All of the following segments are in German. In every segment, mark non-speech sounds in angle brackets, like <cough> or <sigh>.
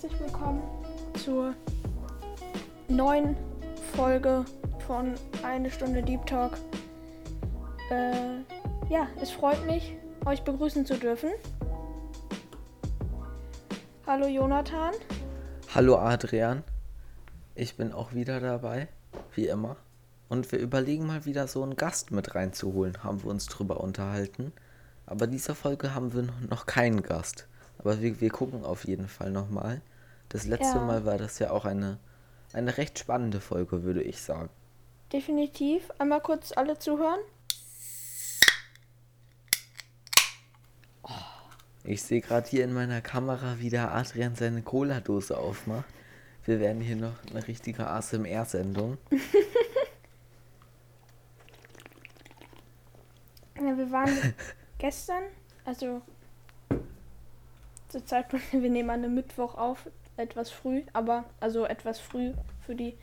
herzlich willkommen zur neuen Folge von Eine Stunde Deep Talk. Äh, ja, es freut mich, euch begrüßen zu dürfen. Hallo Jonathan. Hallo Adrian. Ich bin auch wieder dabei, wie immer. Und wir überlegen mal wieder so einen Gast mit reinzuholen, haben wir uns drüber unterhalten. Aber dieser Folge haben wir noch keinen Gast. Aber wir, wir gucken auf jeden Fall nochmal. Das letzte Ja. Mal war das ja auch eine, eine recht spannende Folge, würde ich sagen. Definitiv. Einmal kurz alle zuhören. Ich sehe gerade hier in meiner Kamera, wie der Adrian seine Cola-Dose aufmacht. Wir werden hier noch eine richtige ASMR-Sendung. <laughs> Ja, wir waren gestern, also zur Zeit, <laughs> wir nehmen an einem Mittwoch auf, etwas früh, aber also etwas früh für die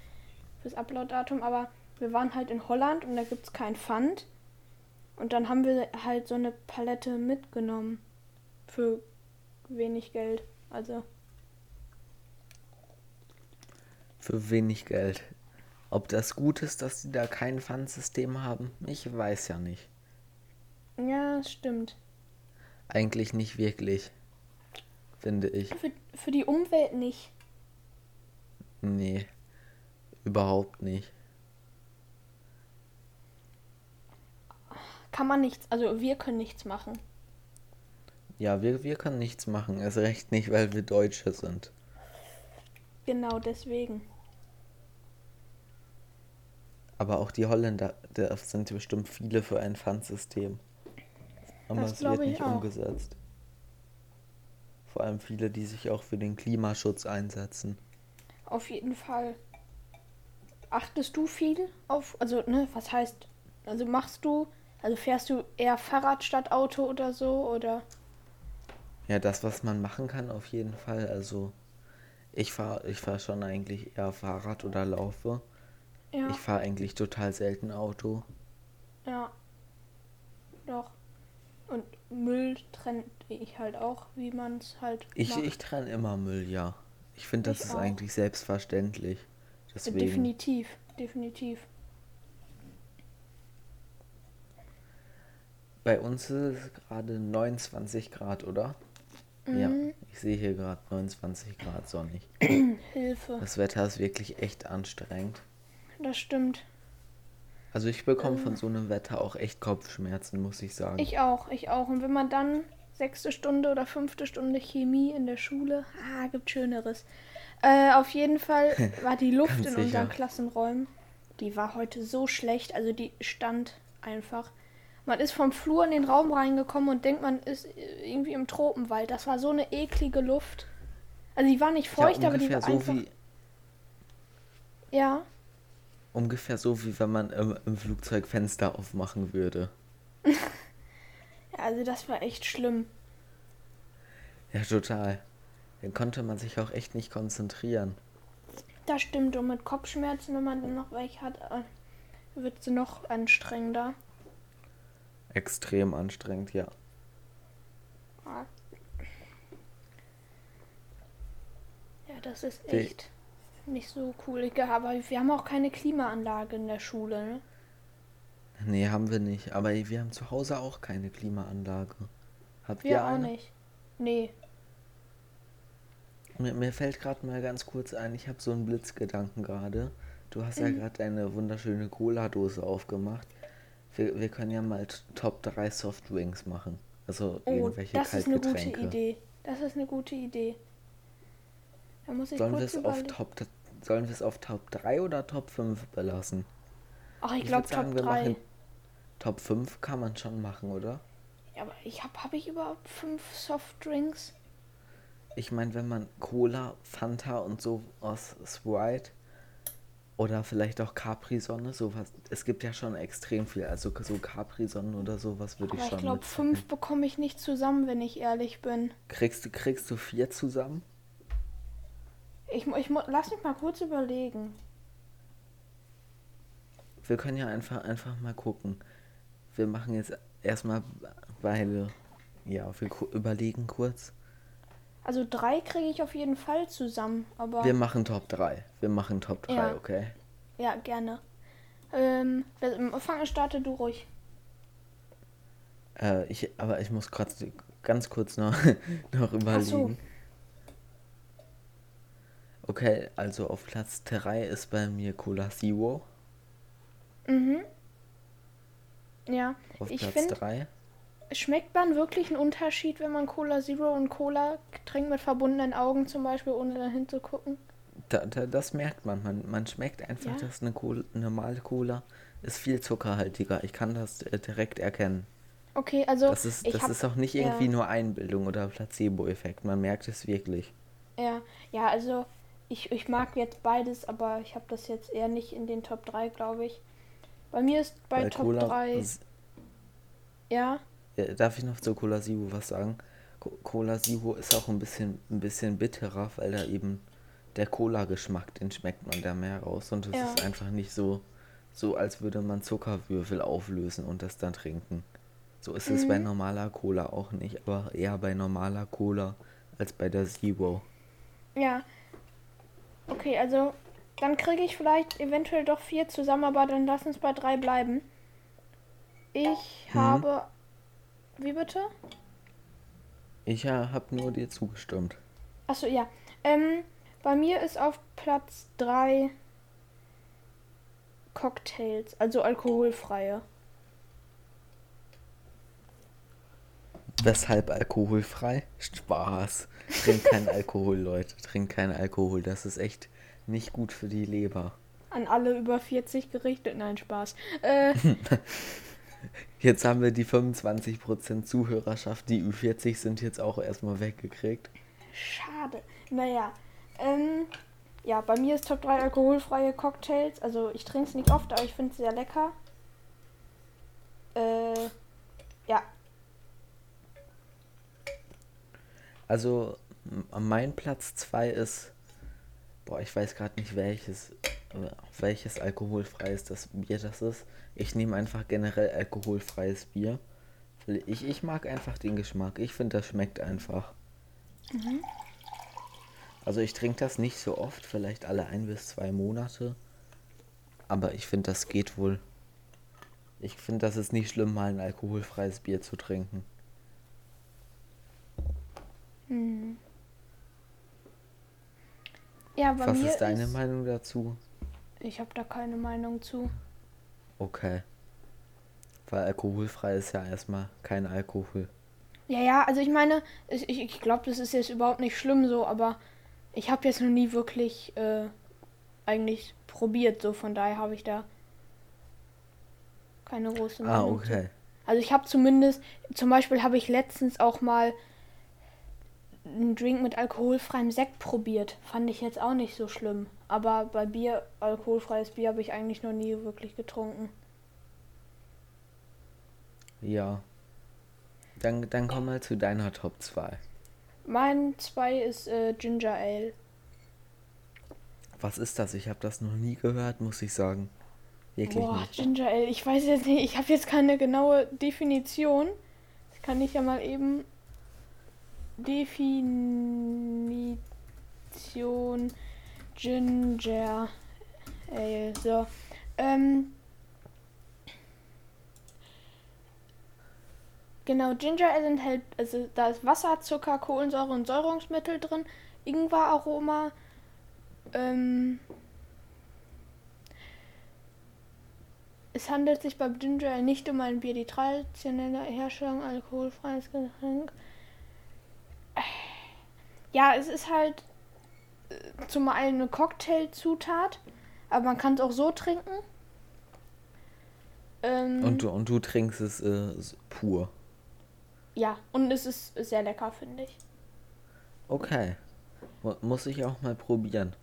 fürs Upload-Datum, aber wir waren halt in Holland und da gibt's kein Pfand. Und dann haben wir halt so eine Palette mitgenommen für wenig Geld. Also Für wenig Geld. Ob das gut ist, dass sie da kein Pfandsystem haben, ich weiß ja nicht. ja, es stimmt. Eigentlich nicht wirklich. Finde ich. Für, für die Umwelt nicht. Nee. Überhaupt nicht. Kann man nichts, also wir können nichts machen. Ja, wir, wir können nichts machen. Erst recht nicht, weil wir Deutsche sind. Genau deswegen. Aber auch die Holländer, da sind bestimmt viele für ein Pfandsystem. Aber Das es wird ich nicht auch. umgesetzt. Vor allem viele, die sich auch für den Klimaschutz einsetzen. Auf jeden Fall. Achtest du viel auf, also, ne, was heißt, also machst du, also fährst du eher Fahrrad statt Auto oder so, oder? Ja, das, was man machen kann, auf jeden Fall. Also, ich fahre ich fahr schon eigentlich eher Fahrrad oder laufe. Ja, Ich fahre eigentlich total selten Auto. ja. Doch. Und Müll trenne ich halt auch, wie man es halt Ich, macht. ich trenne immer Müll, ja. Ich finde, das Ich ist auch. eigentlich selbstverständlich. Deswegen. Definitiv, definitiv. Bei uns ist es gerade 29 Grad, oder? Ja, Mhm. ich sehe hier gerade 29 Grad sonnig. <clears throat> Hilfe. Das Wetter ist wirklich echt anstrengend. Das stimmt. Also ich bekomme von so einem Wetter auch echt Kopfschmerzen, muss ich sagen. Ich auch, ich auch. Und wenn man dann sechste Stunde oder fünfte Stunde Chemie in der Schule, ah, gibt Schöneres. Äh, auf jeden Fall <laughs> war die Luft in sicher. unseren Klassenräumen, die war heute so schlecht, also die stand einfach. Man ist vom Flur in den Raum reingekommen und denkt, man ist irgendwie im Tropenwald. Das war so eine eklige Luft. Also die war nicht feucht, ja, aber die war so einfach. wie Ja, ungefähr so wie wenn man im, im Flugzeug Fenster aufmachen würde. ja, <laughs> also das war echt schlimm. Ja, total. Dann konnte man sich auch echt nicht konzentrieren. Das stimmt. Und mit Kopfschmerzen, wenn man dann noch welche hat, äh, wird es noch anstrengender. Extrem anstrengend, ja. Ja, das ist echt nicht so cool. Aber wir haben auch keine Klimaanlage in der Schule, ne? Nee, haben wir nicht. Aber wir haben zu Hause auch keine Klimaanlage. Habt Wir ihr auch eine? nicht. Nee. Mir, mir fällt gerade mal ganz kurz ein, ich habe so einen Blitzgedanken gerade. Du hast ja Mhm. gerade eine wunderschöne Cola-Dose aufgemacht. Wir, wir können ja mal Top 3 Softdrinks machen. Also Oh, irgendwelche das ist eine gute Kaltgetränke. Idee. Das ist eine gute Idee. Da muss ich Sollen wir es auf. Top sollen wir es auf Top 3 oder Top 5 belassen? Ach, ich ich glaube Top wir 3. machen- Top 5 kann man schon machen, oder? Ja, aber ich habe hab ich überhaupt fünf Softdrinks? Ich meine, wenn man Cola, Fanta und so aus Sprite oder vielleicht auch Capri-Sonne, sowas. Es gibt ja schon extrem viel. Also so Capri-Sonne oder sowas würde ich schon ich glaube, fünf bekomme ich nicht zusammen, wenn ich ehrlich bin. Kriegst du, kriegst du vier zusammen? Ich, ich lass mich mal kurz überlegen. Wir können ja einfach, einfach mal gucken. Wir machen jetzt erstmal, weil, ja, wir überlegen kurz. Also drei kriege ich auf jeden Fall zusammen, aber Wir machen Top 3. Wir machen Top 3, Ja. okay? ja, gerne. Ähm, wer- fang starte du ruhig. Äh, ich, aber ich muss grad ganz kurz noch, <laughs> noch überlegen. Okay, also auf Platz 3 ist bei mir Cola Zero. Mhm. Ja, Auf ich Platz finde, 3. schmeckt man wirklich einen Unterschied, wenn man Cola Zero und Cola trinkt mit verbundenen Augen zum Beispiel, ohne dahin zu gucken? Da, da, das merkt man. man. Man schmeckt einfach, Ja. dass eine Cola, normale Cola ist viel zuckerhaltiger. Ich kann das äh, direkt erkennen. Okay, also Das ist, das hab, ist auch nicht ja. irgendwie nur Einbildung oder Placebo-Effekt. Man merkt es wirklich. ja, ja, also ich, ich mag jetzt beides, aber ich habe das jetzt eher nicht in den Top 3, glaube ich. Bei mir ist bei Weil Top Cola, 3, s- ja, äh, darf ich noch zu Cola Zero was sagen? Co Cola Zero ist auch ein bisschen, ein bisschen bitterer, weil da eben der Cola-Geschmack, den schmeckt man da mehr raus. Und es Ja. ist einfach nicht so, so, als würde man Zuckerwürfel auflösen und das dann trinken. So ist es bei Mhm. normaler Cola auch nicht, aber eher bei normaler Cola als bei der Zero. ja. Okay, also dann kriege ich vielleicht eventuell doch vier zusammen, aber dann lass uns bei drei bleiben. Ich Mhm. habe, wie bitte? Ich habe nur dir zugestimmt. Achso, ja. Ähm, bei mir ist auf Platz 3 Cocktails, also alkoholfreie. Weshalb alkoholfrei? Spaß. Trink keinen <laughs> Alkohol, Leute. Trink keinen Alkohol. Das ist echt nicht gut für die Leber. An alle über 40 gerichtet. Nein, Spaß. Äh, <laughs> Jetzt haben wir die 25% Zuhörerschaft, die Ü40 sind jetzt auch erstmal weggekriegt. schade. Naja. Ähm, ja, bei mir ist Top 3 alkoholfreie Cocktails. Also ich trinke es nicht oft, aber ich finde es sehr lecker. Äh, ja. Also, mein Platz 2 ist. Boah, ich weiß gerade nicht welches. Welches alkoholfreies das Bier das ist. Ich nehme einfach generell alkoholfreies Bier. Ich, ich mag einfach den Geschmack. Ich finde, das schmeckt einfach. Also ich trinke das nicht so oft, vielleicht alle ein bis zwei Monate. Aber ich finde, das geht wohl. Ich finde, das ist nicht schlimm, mal ein alkoholfreies Bier zu trinken. Hm. Ja, bei Was mir ist deine Meinung dazu? Ich habe da keine Meinung zu. Okay. Weil alkoholfrei ist ja erstmal kein Alkohol. Ja, ja, also ich meine, ich, ich, glaube, das ist jetzt überhaupt nicht schlimm so, aber ich habe jetzt noch nie wirklich äh, eigentlich probiert, so von daher habe ich da keine große Ah, Meinung zu. okay. Also ich habe zumindest, zum Beispiel habe ich letztens auch mal einen Drink mit alkoholfreiem Sekt probiert. Fand ich jetzt auch nicht so schlimm. Aber bei Bier, alkoholfreies Bier habe ich eigentlich noch nie wirklich getrunken. Ja. Dann, dann komm mal zu deiner Top 2. Mein 2 ist äh, Ginger Ale. Was ist das? Ich habe das noch nie gehört, muss ich sagen. Wirklich Boah, nicht. Ginger Ale, ich weiß jetzt nicht, ich habe jetzt keine genaue Definition. Das kann ich ja mal eben. Definition Ginger Ale. So. Ähm. Genau, Ginger Ale enthält, also da ist Wasser, Zucker, Kohlensäure und Säurungsmittel drin, Ingweraroma, ähm, Es handelt sich beim Ginger nicht um ein Bier, die traditionelle Herstellung alkoholfreies Getränk. Ja, es ist halt äh, zum einen eine Cocktailzutat, aber man kann es auch so trinken. Ähm, Und du, und du trinkst es äh, pur. ja, und es ist sehr lecker, finde ich. Okay. Mu- Muss ich auch mal probieren.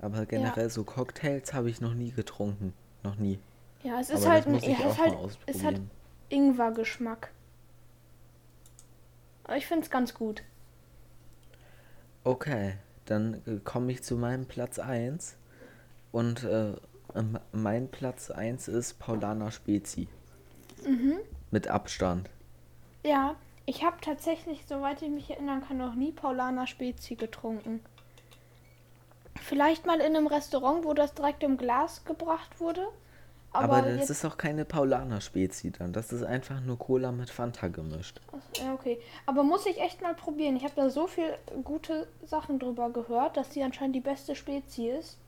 Aber generell so Cocktails habe ich noch nie getrunken. Noch nie. Ja, es ist Aber halt ein, es halt, es hat. Ingwer-Geschmack. Aber ich finde es ganz gut. Okay, dann äh, komme ich zu meinem Platz 1. Und äh, ähm, mein Platz 1 ist Paulaner Spezi. Mhm. Mit Abstand. Ja, Ich habe tatsächlich, soweit ich mich erinnern kann, noch nie Paulaner Spezi getrunken. Vielleicht mal in einem Restaurant, wo das direkt im Glas gebracht wurde. Aber, Aber, das ist auch keine Paulaner Spezi dann. Das ist einfach nur Cola mit Fanta gemischt. ja, okay. Aber muss ich echt mal probieren. Ich habe da so viel gute Sachen drüber gehört, dass die anscheinend die beste Spezi ist.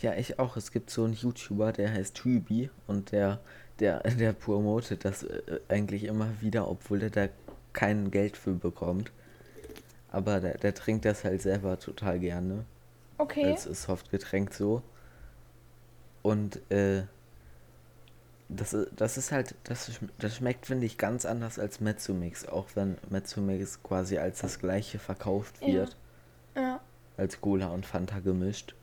Ja, ich auch. Es gibt so einen YouTuber, der heißt Hübi und der, der, der promotet das äh, eigentlich immer wieder, obwohl der da kein Geld für bekommt. Aber der, der trinkt das halt selber total gerne. Okay. als Softgetränk so. Und äh, das, das ist halt, das, das schmeckt, finde ich, ganz anders als Mezzomix, auch wenn Mezzomix quasi als das gleiche verkauft Ja. wird, Ja. als Cola und Fanta gemischt.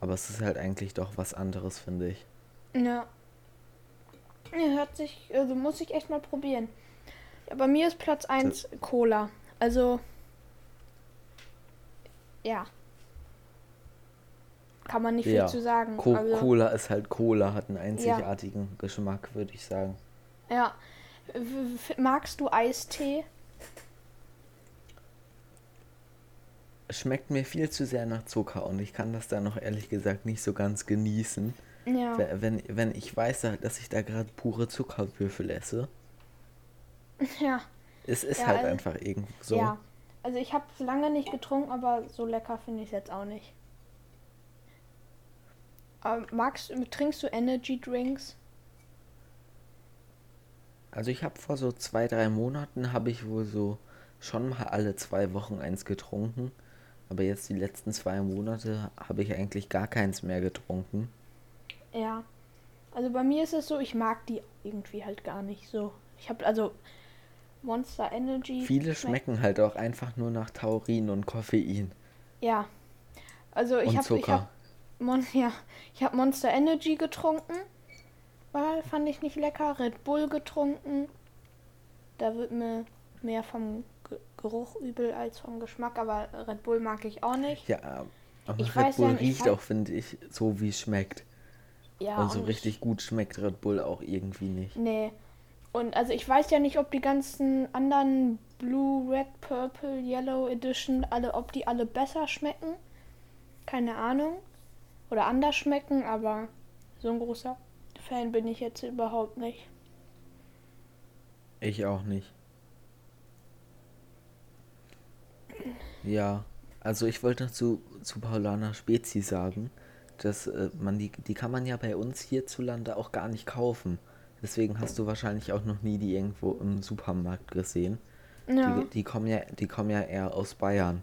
Aber es ist halt eigentlich doch was anderes, finde ich. Ja. Ja, hört sich, also muss ich echt mal probieren. Ja, bei mir ist Platz 1 Cola. Also, ja. Kann man nicht Ja. viel zu sagen. Co also, Cola ist halt Cola, hat einen einzigartigen Geschmack, würde ich sagen. Ja. Magst du Eistee? Es schmeckt mir viel zu sehr nach Zucker und ich kann das da noch ehrlich gesagt nicht so ganz genießen. Ja. We- Wenn, wenn ich weiß, da- dass ich da gerade pure Zuckerwürfel esse, <laughs> Ja. es ist Ja, halt also- einfach irgendwo so. Ja. Also ich habe es lange nicht getrunken, aber so lecker finde ich es jetzt auch nicht. Ähm, magst trinkst du Energy Drinks? Also ich habe vor so zwei, drei Monaten habe ich wohl so schon mal alle zwei Wochen eins getrunken. Aber jetzt die letzten zwei Monate habe ich eigentlich gar keins mehr getrunken. Ja. Also bei mir ist es so, ich mag die irgendwie halt gar nicht so. Ich habe also Monster Energy. Viele schmecken halt auch einfach nur nach Taurin und Koffein Ja. Also ich habe ich hab Mon <laughs> ja, ich habe Monster Energy getrunken. War fand ich nicht lecker. Red Bull getrunken. Da wird mir mehr vom Ge- Geruch übel als vom Geschmack, aber Red Bull mag ich auch nicht. Ja, aber Ich Red weiß Bull ja riecht auch, finde ich, so wie es schmeckt. Ja, und so und richtig gut schmeckt Red Bull auch irgendwie nicht. Nee. Und also ich weiß ja nicht, ob die ganzen anderen Blue, Red, Purple, Yellow Edition, alle, ob die alle besser schmecken. Keine Ahnung. Oder anders schmecken, aber so ein großer Fan bin ich jetzt überhaupt nicht. Ich auch nicht. Ja, also ich wollte noch zu, zu Paulaner Spezi sagen, dass äh, man die, die kann man ja bei uns hierzulande auch gar nicht kaufen. Deswegen hast du wahrscheinlich auch noch nie die irgendwo im Supermarkt gesehen. Ja. Die, die kommen ja, die kommen ja eher aus Bayern.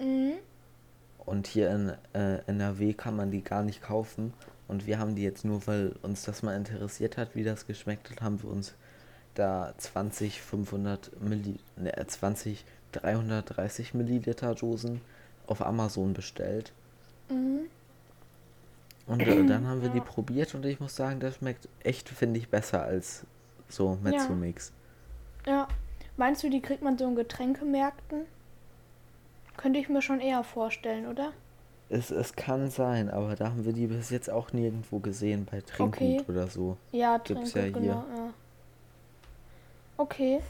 Mhm. Und hier in äh, NRW kann man die gar nicht kaufen. Und wir haben die jetzt nur, weil uns das mal interessiert hat, wie das geschmeckt hat, haben wir uns da 20, 500 Milli, ne, 20, 330 Milliliter Dosen auf Amazon bestellt. Mhm. Und äh, dann haben wir die Ja. probiert und ich muss sagen, das schmeckt echt, finde ich, besser als so Mezzomix. Ja. Meinst du, die kriegt man so in Getränkemärkten? Könnte ich mir schon eher vorstellen, oder? Es, es kann sein, aber da haben wir die bis jetzt auch nirgendwo gesehen, bei Trinkgut Okay. oder so. Ja, Gibt's Tränke, ja hier. genau, ja. Okay.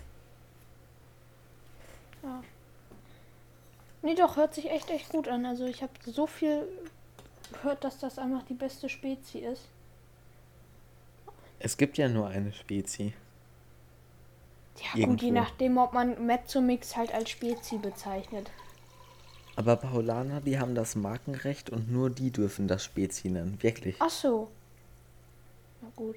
Ja. Nee, doch, hört sich echt, echt gut an. Also ich habe so viel gehört, dass das einfach die beste Spezi ist. Es gibt ja nur eine Spezi. Ja gut, je Irgendwo. nachdem, ob man Mezzomix halt als Spezi bezeichnet. Aber Paulaner, die haben das Markenrecht und nur die dürfen das Spezi nennen. Wirklich. Ach so. Na gut.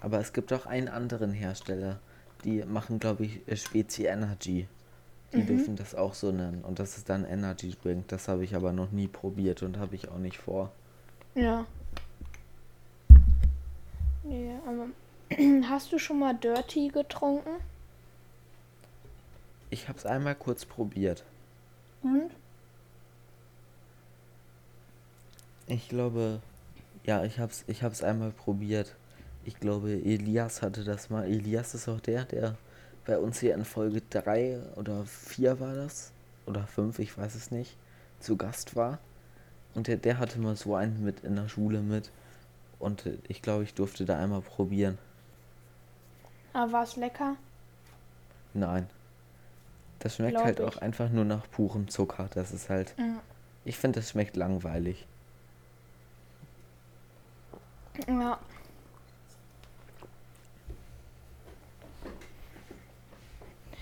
Aber es gibt auch einen anderen Hersteller. Die machen, glaube ich, Spezi Energy. Die Mhm. dürfen das auch so nennen. Und das ist dann Energy Drink. Das habe ich aber noch nie probiert und habe ich auch nicht vor. Ja. Nee, aber <clears throat> hast du schon mal Dirty getrunken? Ich habe es einmal kurz probiert. Und? Ich glaube, ja, ich habe es ich hab's einmal probiert. Ich glaube, Elias hatte das mal. Elias ist auch der, der bei uns hier in Folge 3 oder 4 war das. Oder 5, ich weiß es nicht. Zu Gast war. Und der, der hatte mal so einen mit in der Schule mit. Und ich glaube, ich durfte da einmal probieren. Aber war es lecker? Nein. Das schmeckt halt ich. auch einfach nur nach purem Zucker. Das ist halt. Ja. Ich finde, das schmeckt langweilig. Ja.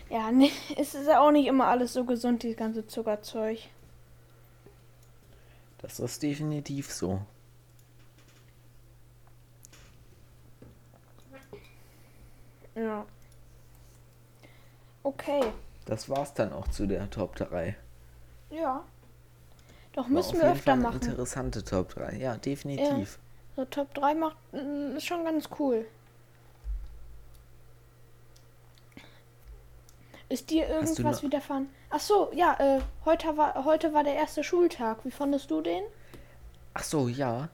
Ja, nee, <laughs> es ist ja auch nicht immer alles so gesund, dieses ganze Zuckerzeug. Das ist definitiv so. Ja. Okay. Das war's dann auch zu der Top 3. Ja. Doch War müssen wir öfter machen. Interessante Top 3. Ja, definitiv. So Top 3 macht mm, ist schon ganz cool. Ist dir irgendwas widerfahren? Ach so, ja, äh, heute war heute war der erste Schultag. Wie fandest du den? Ach so, ja.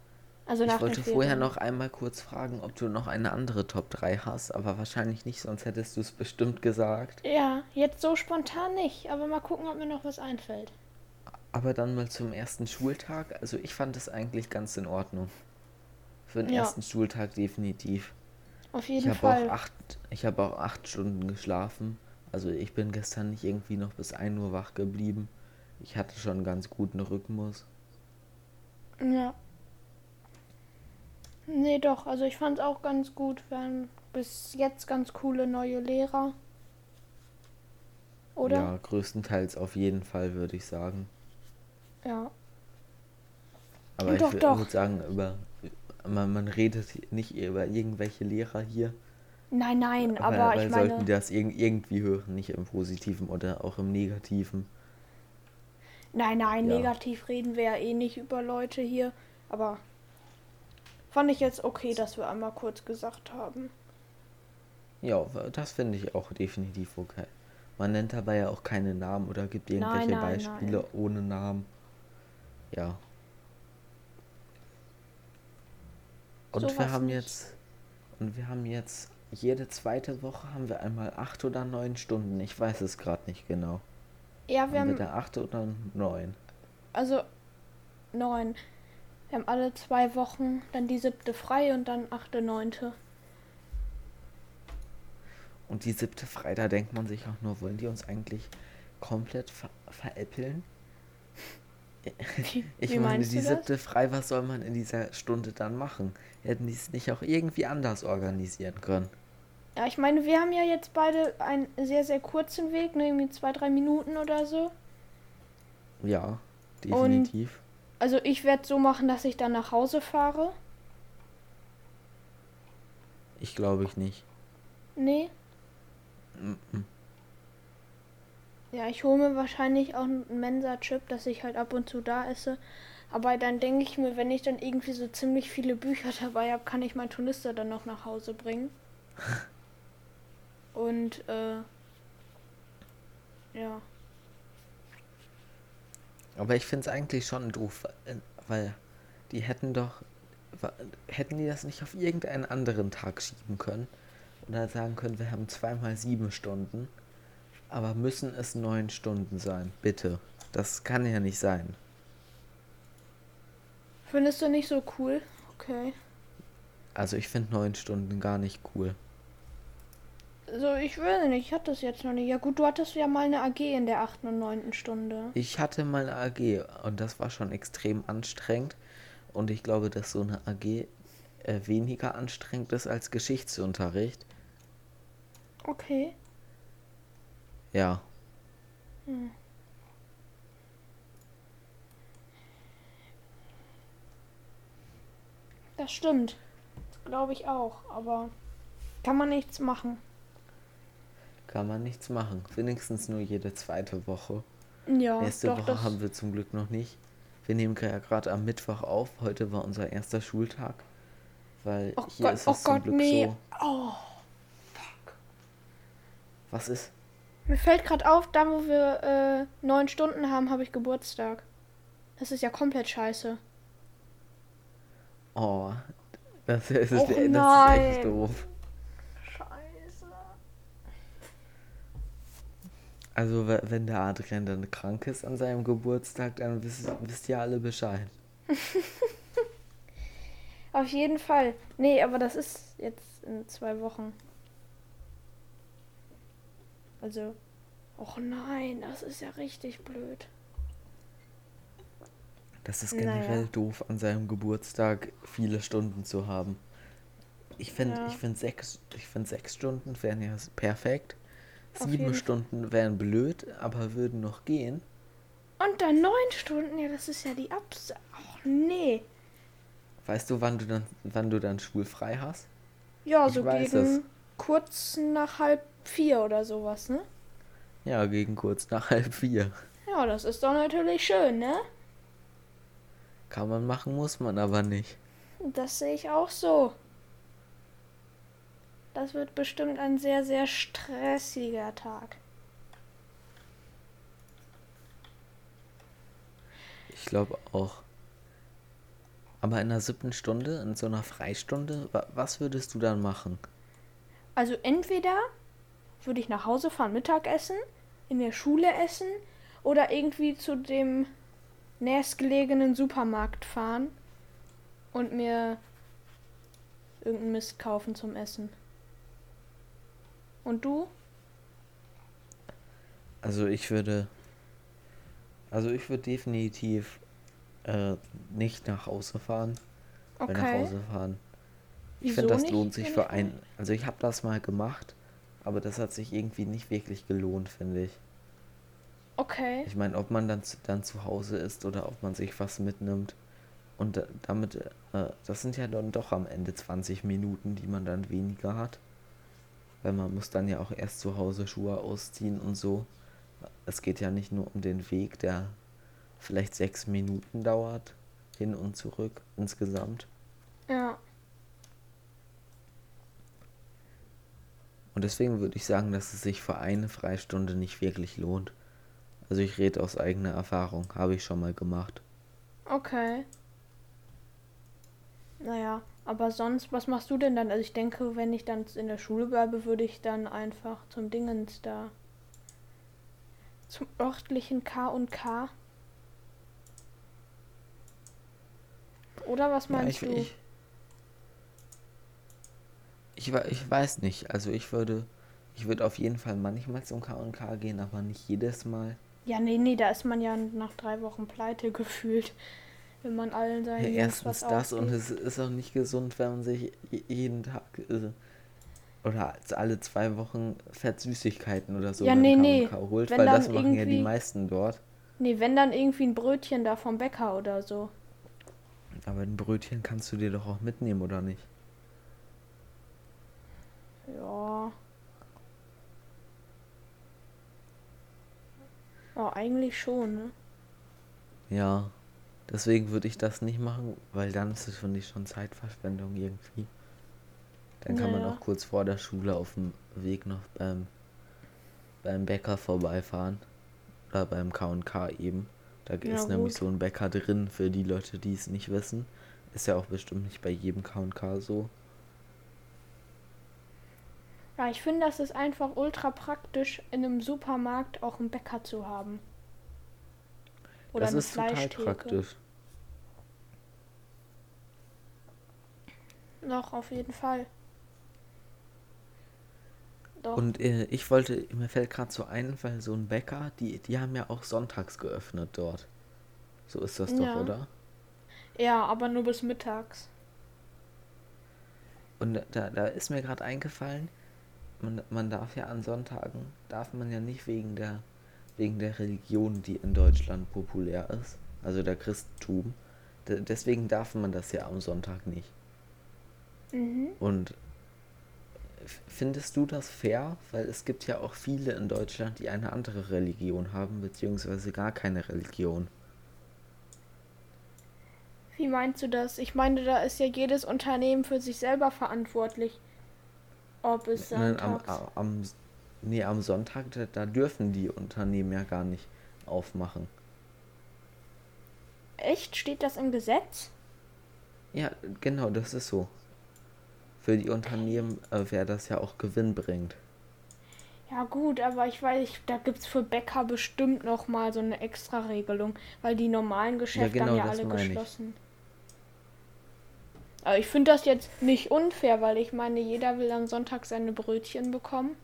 Also Ich wollte vorher noch einmal kurz fragen, ob du noch eine andere Top 3 hast, aber wahrscheinlich nicht, sonst hättest du es bestimmt gesagt. Ja, jetzt so spontan nicht, aber mal gucken, ob mir noch was einfällt. Aber dann mal zum ersten Schultag. Also ich fand es eigentlich ganz in Ordnung. Für den Ja. ersten Schultag definitiv. Auf Ich jeden habe Fall. auch acht, ich habe auch acht Stunden geschlafen. Also ich bin gestern nicht irgendwie noch bis 1 Uhr wach geblieben. Ich hatte schon einen ganz guten Rhythmus. Ja. Nee, doch, also ich fand es auch ganz gut. Wir haben bis jetzt ganz coole neue Lehrer. Oder? Ja, größtenteils auf jeden Fall, würde ich sagen. Ja. Aber ich Doch, doch. würde sagen, über man, man redet nicht über irgendwelche Lehrer hier. Nein, nein, aber weil ich sollten meine. die das irg irgendwie hören, nicht im Positiven oder auch im Negativen. Nein, nein, Ja. negativ reden wir ja eh nicht über Leute hier. Aber fand ich jetzt okay, dass wir einmal kurz gesagt haben. Ja, das finde ich auch definitiv okay. Man nennt dabei ja auch keine Namen oder gibt irgendwelche nein, Beispiele nein. ohne Namen. Ja. Und wir Sowas haben nicht. jetzt und wir haben jetzt jede zweite Woche haben wir einmal acht oder neun Stunden. Ich weiß es gerade nicht genau. Ja, wir haben wir haben da acht oder neun? also neun. Wir haben alle zwei Wochen dann die siebte frei und dann achte, neunte. Und die siebte frei, da denkt man sich auch nur, wollen die uns eigentlich komplett ver veräppeln? Wie, Ich wie meine, die das? siebte frei, was soll man in dieser Stunde dann machen? Hätten die es nicht auch irgendwie anders organisieren können? Ja, ich meine, wir haben ja jetzt beide einen sehr, sehr kurzen Weg, ne, irgendwie zwei, drei Minuten oder so. Ja, definitiv. Also ich werde so machen, dass ich dann nach Hause fahre. Ich glaube ich nicht. Nee. Mhm. Ja, ich hole mir wahrscheinlich auch einen Mensa-Chip, dass ich halt ab und zu da esse. Aber dann denke ich mir, wenn ich dann irgendwie so ziemlich viele Bücher <laughs> dabei habe, kann ich mein Turnister dann noch nach Hause bringen. <laughs> Und, äh, ja. Aber ich finde es eigentlich schon doof, äh, weil die hätten doch, hätten die das nicht auf irgendeinen anderen Tag schieben können? Oder sagen können, wir haben zweimal sieben Stunden, aber müssen es neun Stunden sein, bitte. Das kann ja nicht sein. Findest du nicht so cool? Okay. Also ich finde neun Stunden gar nicht cool. So, ich weiß nicht, ich hatte es jetzt noch nicht. Ja gut, du hattest ja mal eine AG in der achten und neunten Stunde. Ich hatte mal eine AG und das war schon extrem anstrengend. Und ich glaube, dass so eine AG äh, weniger anstrengend ist als Geschichtsunterricht. Okay. Ja. Das stimmt. Das glaube ich auch. Aber kann man nichts machen. Kann man nichts machen. Wenigstens nur jede zweite Woche. Ja, Nächste doch, Woche das, haben wir zum Glück noch nicht. Wir nehmen ja gerade am Mittwoch auf. Heute war unser erster Schultag. Weil Oh hier Gott, ist oh es zum Gott, Glück nee. so. Oh, Was ist? mir fällt gerade auf, da wo wir äh, neun Stunden haben, habe ich Geburtstag. Das ist ja komplett scheiße. Oh. Das ist, das ist echt doof. Also we- wenn der Adrian dann krank ist an seinem Geburtstag, dann wisst, wisst ihr alle Bescheid. <laughs> Auf jeden Fall. Nee, aber das ist jetzt in zwei Wochen. Also, och nein, das ist ja richtig blöd. Das ist generell Naja. doof, an seinem Geburtstag viele Stunden zu haben. Ich finde, Ja. ich finde sechs, ich finde sechs Stunden wären ja perfekt. Sieben Stunden wären blöd, aber würden noch gehen. Und dann neun Stunden, ja, das ist ja die Abs. Och nee. Weißt du, wann du dann, wann du dann schulfrei hast? Ja, Ich so gegen es. kurz nach halb vier oder sowas, ne? Ja, gegen kurz nach halb vier. Ja, das ist doch natürlich schön, ne? Kann man machen, muss man aber nicht. Das sehe ich auch so. Das wird bestimmt ein sehr, sehr stressiger Tag. Ich glaube auch. Aber in der siebten Stunde, in so einer Freistunde, wa was würdest du dann machen? Also entweder würde ich nach Hause fahren, Mittagessen, in der Schule essen oder irgendwie zu dem nächstgelegenen Supermarkt fahren und mir irgendeinen Mist kaufen zum Essen. Und du? Also ich würde, also ich würde definitiv äh, nicht nach Hause fahren. Weil nach Okay. Hause fahren. Ich finde, das lohnt sich für ich ein. mal- Also ich habe das mal gemacht, aber das hat sich irgendwie nicht wirklich gelohnt, finde ich. Okay. Ich meine, ob man dann, zu- dann zu Hause ist oder ob man sich was mitnimmt. Und da- damit, äh, das sind ja dann doch am Ende 20 Minuten, die man dann weniger hat. Weil man muss dann ja auch erst zu Hause Schuhe ausziehen und so. Es geht ja nicht nur um den Weg, der vielleicht sechs Minuten dauert, hin und zurück insgesamt. Ja. Und deswegen würde ich sagen, dass es sich für eine Freistunde nicht wirklich lohnt. Also ich rede aus eigener Erfahrung, habe ich schon mal gemacht. Okay. Naja, aber sonst, was machst du denn dann? Also ich denke, wenn ich dann in der Schule bleibe, würde ich dann einfach zum Dingens da. Zum örtlichen K und K. Oder was Ja, meinst ich, du? ich, ich, ich weiß nicht. Also ich würde, ich würde auf jeden Fall manchmal zum K&K gehen, aber nicht jedes Mal. Ja, nee, nee, da ist man ja nach drei Wochen pleite <laughs> gefühlt. Wenn man allen Ja, seinen Jungs erstens was das und es ist auch nicht gesund, wenn man sich je- jeden Tag äh, oder alle zwei Wochen Fett Süßigkeiten oder so Ja, nee, nee. Holt, Wenn weil das machen ja die meisten dort. Nee, wenn dann irgendwie ein Brötchen da vom Bäcker oder so. Aber ein Brötchen kannst du dir doch auch mitnehmen, oder nicht? Ja. Ja, eigentlich schon, ne? Ja, deswegen würde ich das nicht machen, weil dann ist es, finde ich, schon Zeitverschwendung irgendwie. Dann kann man Naja. auch kurz vor der Schule auf dem Weg noch beim, beim Bäcker vorbeifahren. Oder beim K&K eben. Da Ja, ist nämlich gut. so ein Bäcker drin, für die Leute, die es nicht wissen. Ist ja auch bestimmt nicht bei jedem K&K so. Ja, ich finde, das ist einfach ultra praktisch, in einem Supermarkt auch einen Bäcker zu haben. Oder das ist total praktisch. Doch, auf jeden Fall. Doch. Und äh, ich wollte, mir fällt gerade so ein, weil so ein Bäcker, die, die haben ja auch sonntags geöffnet dort. So ist das doch, Ja. oder? ja, aber nur bis mittags. Und da, da ist mir gerade eingefallen, man, man darf ja an Sonntagen, darf man ja nicht wegen der, wegen der Religion, die in Deutschland populär ist, also der Christentum, de, deswegen darf man das ja am Sonntag nicht. Mhm. Und findest du das fair? Weil es gibt ja auch viele in Deutschland, die eine andere Religion haben, beziehungsweise gar keine Religion. Wie meinst du das? Ich meine, da ist ja jedes Unternehmen für sich selber verantwortlich. Ob es Nein, am, am, nee, am Sonntag, da, da dürfen die Unternehmen ja gar nicht aufmachen. Echt? Steht das im Gesetz? Ja, genau, das ist so. Für die Unternehmen äh, wäre das ja auch Gewinn bringt. Ja gut, aber ich weiß, da gibt es für Bäcker bestimmt noch mal so eine extra Regelung, weil die normalen Geschäfte genau, haben ja alle meine ich. geschlossen. Aber ich finde das jetzt nicht unfair, weil ich meine, jeder will am Sonntag seine Brötchen bekommen.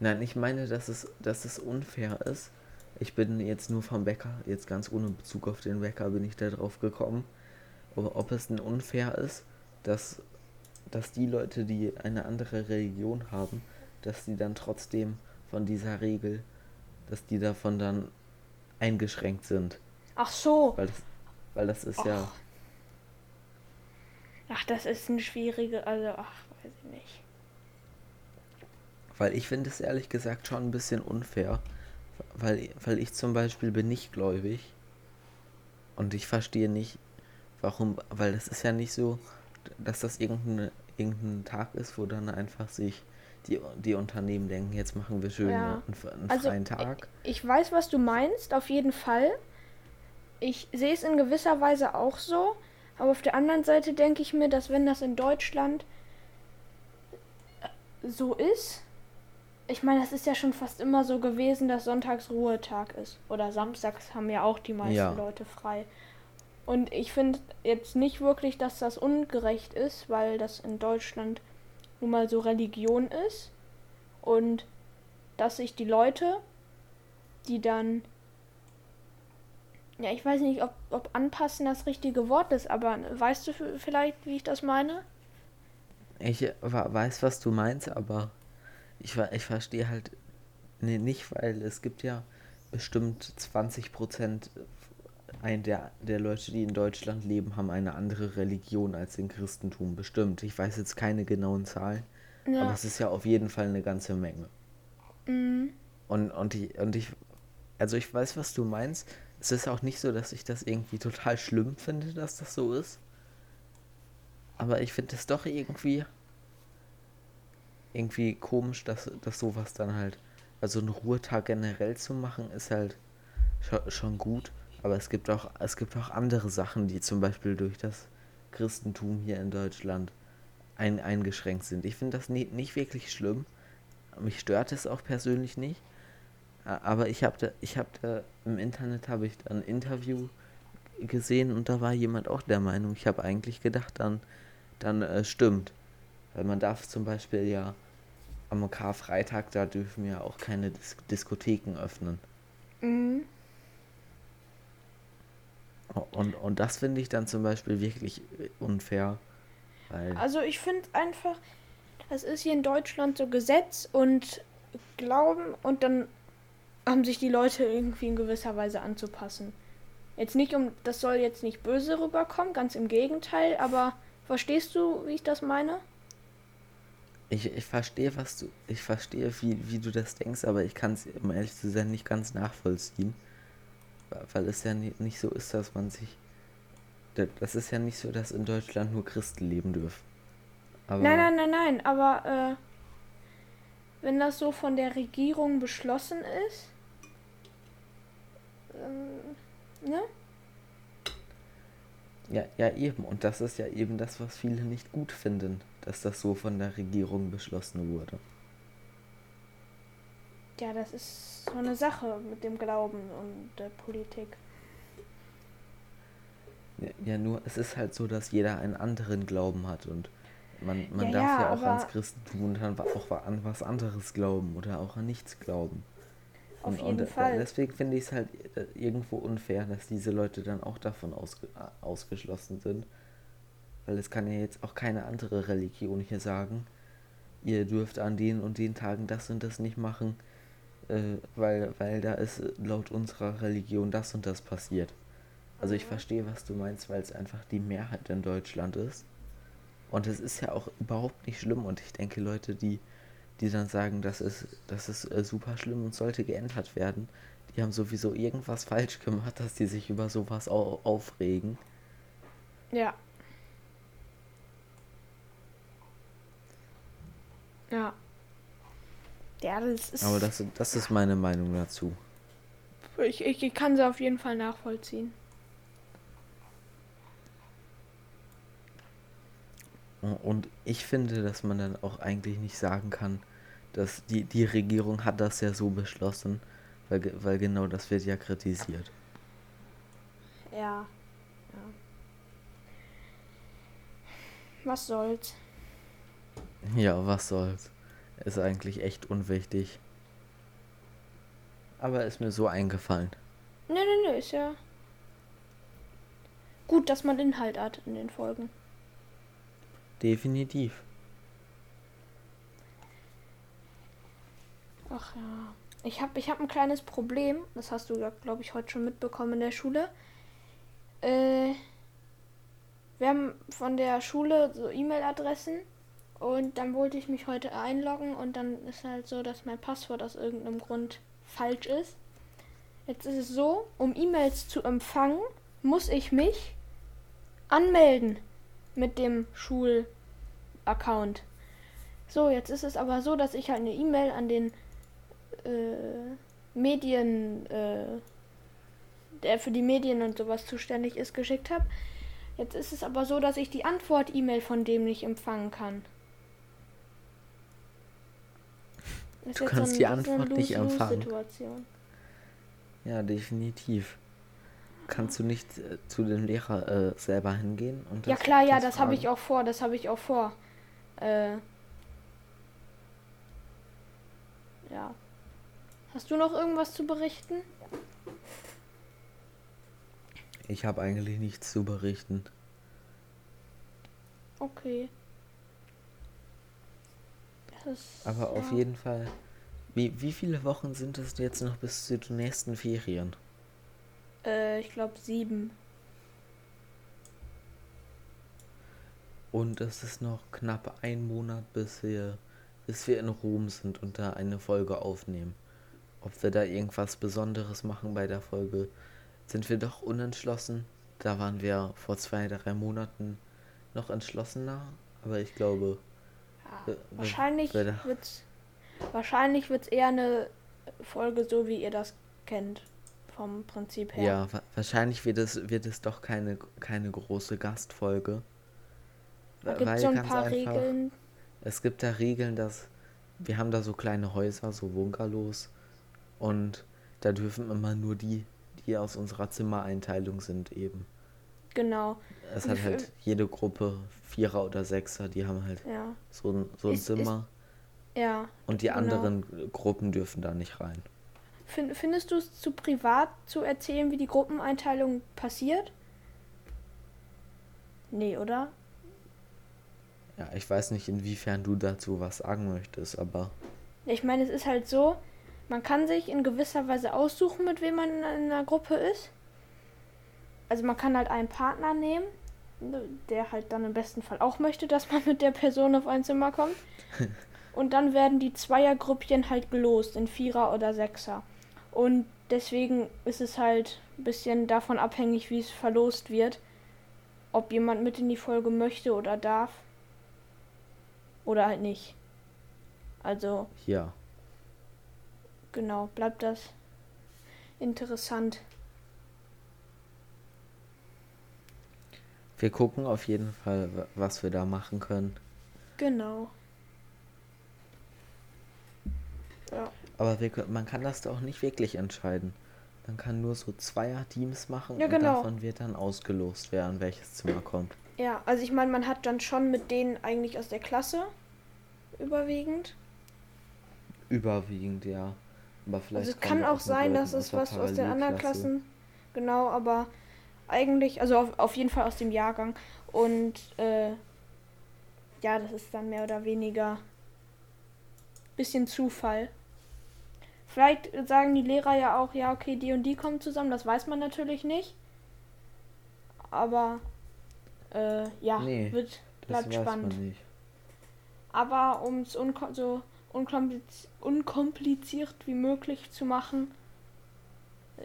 Nein, ich meine, dass es, dass es unfair ist. Ich bin jetzt nur vom Bäcker, jetzt ganz ohne Bezug auf den Bäcker bin ich da drauf gekommen. Ob, ob es denn unfair ist, dass, dass die Leute, die eine andere Religion haben, dass die dann trotzdem von dieser Regel, dass die davon dann eingeschränkt sind. Ach so. Weil das, weil das ist ja. Ach. Das ist eine schwierige, also, ach, weiß ich nicht. Weil ich finde es ehrlich gesagt schon ein bisschen unfair. Weil, weil ich zum Beispiel bin nicht gläubig. Und ich verstehe nicht, warum. Weil das ist ja nicht so, dass das irgendein, irgendein Tag ist, wo dann einfach sich die, die Unternehmen denken, jetzt machen wir schön Ja. einen, einen Also, freien Tag. Ich weiß, was du meinst, auf jeden Fall. Ich sehe es in gewisser Weise auch so. Aber auf der anderen Seite denke ich mir, dass wenn das in Deutschland so ist, ich meine, das ist ja schon fast immer so gewesen, dass Sonntags Ruhetag ist. Oder Samstags haben ja auch die meisten Ja. Leute frei. Und ich finde jetzt nicht wirklich, dass das ungerecht ist, weil das in Deutschland nun mal so Religion ist. Und dass sich die Leute, die dann. Ja, ich weiß nicht, ob, ob anpassen das richtige Wort ist, aber weißt du vielleicht, wie ich das meine? Ich weiß, was du meinst, aber ich, ich verstehe halt nee, nicht, weil es gibt ja bestimmt 20 Prozent ein der, der Leute, die in Deutschland leben, haben eine andere Religion als den Christentum. Bestimmt. Ich weiß jetzt keine genauen Zahlen, aber Ja. es ist ja auf jeden Fall eine ganze Menge. Mhm. Und, und, ich, und ich, also ich weiß, was du meinst. Es ist auch nicht so, dass ich das irgendwie total schlimm finde, dass das so ist. Aber ich finde es doch irgendwie, irgendwie komisch, dass, dass sowas dann halt, also einen Ruhetag generell zu machen, ist halt schon, gut. Aber es gibt auch, es gibt auch andere Sachen, die zum Beispiel durch das Christentum hier in Deutschland ein, eingeschränkt sind. Ich finde das nie, nicht wirklich schlimm. Mich stört es auch persönlich nicht. Aber ich habe da, ich habe da im Internet habe ich da ein Interview gesehen und da war jemand auch der Meinung. Ich habe eigentlich gedacht, dann, dann äh, stimmt, weil man darf zum Beispiel ja am Karfreitag da dürfen ja auch keine Dis Diskotheken öffnen. Mhm. Und, und das finde ich dann zum Beispiel wirklich äh, unfair, Also ich finde einfach, das ist hier in Deutschland so Gesetz und Glauben und dann haben sich die Leute irgendwie in gewisser Weise anzupassen. Jetzt nicht um, das soll jetzt nicht böse rüberkommen, ganz im Gegenteil, aber verstehst du, wie ich das meine? Ich, ich verstehe, was du, ich verstehe, wie, wie du das denkst, aber ich kann es, um ehrlich zu sein, nicht ganz nachvollziehen. Weil es ja ni- nicht so ist, dass man sich. da- Das ist ja nicht so, dass in Deutschland nur Christen leben dürfen. Aber Nein, nein, nein, nein, aber äh, wenn das so von der Regierung beschlossen ist, ähm, ne? Ja, ja, eben. Und das ist ja eben das, was viele nicht gut finden, dass das so von der Regierung beschlossen wurde. Ja, das ist so eine Sache mit dem Glauben und der Politik. Ja, ja, nur es ist halt so, dass jeder einen anderen Glauben hat und man, man Ja, darf ja, ja, auch ans Christentum und dann auch an was anderes glauben oder auch an nichts glauben. Auf Und, jeden und Fall. deswegen finde ich es halt äh, irgendwo unfair, dass diese Leute dann auch davon ausge äh, ausgeschlossen sind. Weil es kann ja jetzt auch keine andere Religion hier sagen, ihr dürft an den und den Tagen das und das nicht machen, äh, weil, weil da ist äh, laut unserer Religion das und das passiert. Also ich Mhm. verstehe, was du meinst, weil es einfach die Mehrheit in Deutschland ist. Und es ist ja auch überhaupt nicht schlimm. Und ich denke, Leute, die, die dann sagen, das ist, das ist äh, super schlimm und sollte geändert werden, die haben sowieso irgendwas falsch gemacht, dass die sich über sowas au aufregen. Ja. Ja. Ja, das ist. Aber das, das ist meine Meinung dazu. ich, ich, ich kann sie auf jeden Fall nachvollziehen. Und ich finde, dass man dann auch eigentlich nicht sagen kann, dass die, die Regierung hat das ja so beschlossen, weil, weil genau das wird ja kritisiert. Ja. ja. Was soll's? Ja, was soll's. Ist eigentlich echt unwichtig. Aber ist mir so eingefallen. Nö, nö, nö, ist ja gut, dass man Inhalt hat in den Folgen. Definitiv. Ach ja. Ich habe ich hab ein kleines Problem. Das hast du glaube ich, heute schon mitbekommen in der Schule. Äh, wir haben von der Schule so E-Mail-Adressen und dann wollte ich mich heute einloggen und dann ist halt so, dass mein Passwort aus irgendeinem Grund falsch ist. Jetzt ist es so, um E-Mails zu empfangen, muss ich mich anmelden mit dem Schulaccount. So, jetzt ist es aber so, dass ich halt eine E-Mail an den äh, Medien, äh, der für die Medien und sowas zuständig ist, geschickt habe. Jetzt ist es aber so, dass ich die Antwort-E-Mail von dem nicht empfangen kann. Das du kannst so ein, die Antwort so nicht empfangen. Ja, definitiv. Kannst du nicht äh, zu dem Lehrer äh, selber hingehen? Und ja klar, ja, das habe ich auch vor, das habe ich auch vor. Äh, ja. Hast du noch irgendwas zu berichten? Ich habe eigentlich nichts zu berichten. Okay. Das, Aber ja. auf jeden Fall. Wie, wie viele Wochen sind es jetzt noch bis zu den nächsten Ferien? Äh, ich glaube sieben. Und es ist noch knapp ein Monat, bis wir, bis wir in Rom sind und da eine Folge aufnehmen. Ob wir da irgendwas Besonderes machen bei der Folge, sind wir doch unentschlossen. Da waren wir vor zwei, drei Monaten noch entschlossener, aber ich glaube, ja, wahrscheinlich wird es wahrscheinlich wird's eher eine Folge so, wie ihr das kennt, vom Prinzip her. Ja, wa wahrscheinlich wird es, wird es doch keine, keine große Gastfolge. Da gibt so ein paar einfach, Regeln. Es gibt da Regeln, dass wir haben da so kleine Häuser, so Bungalows und da dürfen immer nur die, die aus unserer Zimmereinteilung sind eben. Genau. Es hat halt jede Gruppe Vierer oder Sechser, die haben halt ja. so ein, so ein ist, Zimmer. Ist, ja. Und die genau. anderen Gruppen dürfen da nicht rein. Findest du es zu privat zu erzählen, wie die Gruppeneinteilung passiert? Nee, oder? Ja, ich weiß nicht, inwiefern du dazu was sagen möchtest, aber. Ich meine, es ist halt so, man kann sich in gewisser Weise aussuchen, mit wem man in einer Gruppe ist. Also man kann halt einen Partner nehmen, der halt dann im besten Fall auch möchte, dass man <laughs> mit der Person auf ein Zimmer kommt. <laughs> Und dann werden die Zweiergruppchen halt gelost in Vierer oder Sechser. Und deswegen ist es halt ein bisschen davon abhängig, wie es verlost wird. Ob jemand mit in die Folge möchte oder darf. Oder halt nicht. Also. Ja. Genau, bleibt das interessant. Wir gucken auf jeden Fall, was wir da machen können. Genau. Ja. Aber wir, man kann das doch nicht wirklich entscheiden. Man kann nur so Zweier-Teams machen ja, und genau. davon wird dann ausgelost, wer an welches Zimmer kommt. Ja, also ich meine, man hat dann schon mit denen eigentlich aus der Klasse überwiegend. Überwiegend, ja. Aber vielleicht also es kann auch sein, dass es was aus den anderen Klassen. Genau, aber eigentlich, also auf, auf jeden Fall aus dem Jahrgang. Und äh, ja, das ist dann mehr oder weniger bisschen Zufall. Vielleicht sagen die Lehrer ja auch, ja, okay, die und die kommen zusammen, das weiß man natürlich nicht. Aber äh, ja, nee, wird bleibt spannend. Aber um es so unkompliz unkompliziert wie möglich zu machen,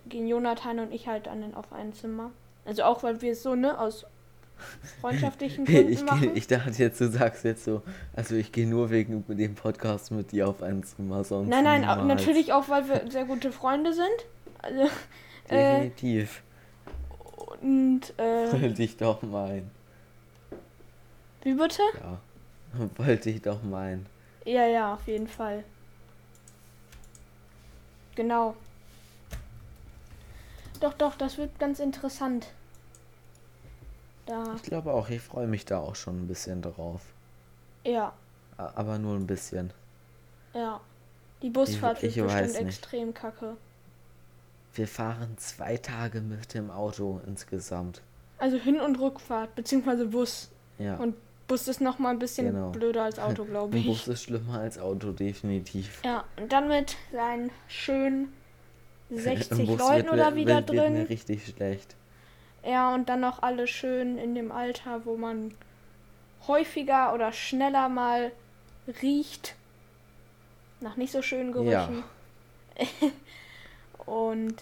gehen Jonathan und ich halt dann auf ein Zimmer. Also auch weil wir es so, ne, aus <laughs> freundschaftlichen Gründen ich, machen. Ich dachte jetzt, du sagst jetzt so, also ich gehe nur wegen dem Podcast mit dir auf ein Zimmer, sonst Nein, nein, niemals. natürlich auch, weil wir sehr gute Freunde sind. Also, <laughs> äh, Definitiv. Äh, und, äh... Wollte ich doch meinen. Wie bitte? Ja, <laughs> wollte ich doch meinen. Ja, ja, auf jeden Fall. Genau. Doch, doch, das wird ganz interessant. Da. Ich glaube auch, ich freue mich da auch schon ein bisschen drauf. Ja. Aber nur ein bisschen. Ja. Die Busfahrt ich, ich wird bestimmt extrem kacke. Wir fahren zwei Tage mit dem Auto insgesamt. Also Hin- und Rückfahrt, beziehungsweise Bus. Ja. Und Bus ist noch mal ein bisschen Genau. blöder als Auto, <laughs> glaube ich. Bus ist schlimmer als Auto, definitiv. Ja, und dann mit seinen schönen <laughs> Im 60 Bus Leuten wird oder wieder wird, wird drin. richtig schlecht. Ja, und dann noch alle schön in dem Alter, wo man häufiger oder schneller mal riecht. Nach nicht so schönen Gerüchen. <laughs> Und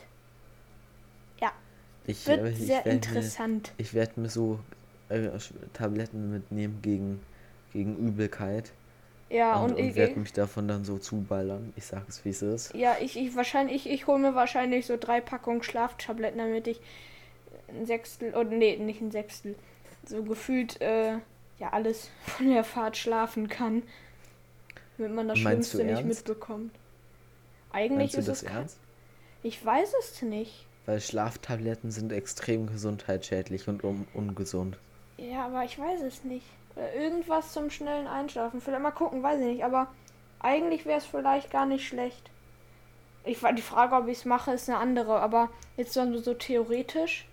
Ich, wird ich sehr werd interessant. Mir, ich werde mir so äh, Tabletten mitnehmen gegen, gegen Übelkeit. Ja, und und, ich, werde mich davon dann so zuballern. Ich sag es, wie es ist. ja, ich, ich wahrscheinlich, ich, ich hole mir wahrscheinlich so drei Packungen Schlaftabletten, damit ich ein Sechstel, oder nee, nicht ein Sechstel, so gefühlt, äh, ja, alles <laughs> von der Fahrt schlafen kann. Damit man das Meinst du Schlimmste nicht mitbekommt. Eigentlich Meinst du ist das es ernst? Ich weiß es nicht. Weil Schlaftabletten sind extrem gesundheitsschädlich und un ungesund. Ja, aber ich weiß es nicht. Oder irgendwas zum schnellen Einschlafen. Vielleicht mal gucken, weiß ich nicht. Aber eigentlich wäre es vielleicht gar nicht schlecht. Ich war die Frage, ob ich es mache, ist eine andere. Aber jetzt so, so theoretisch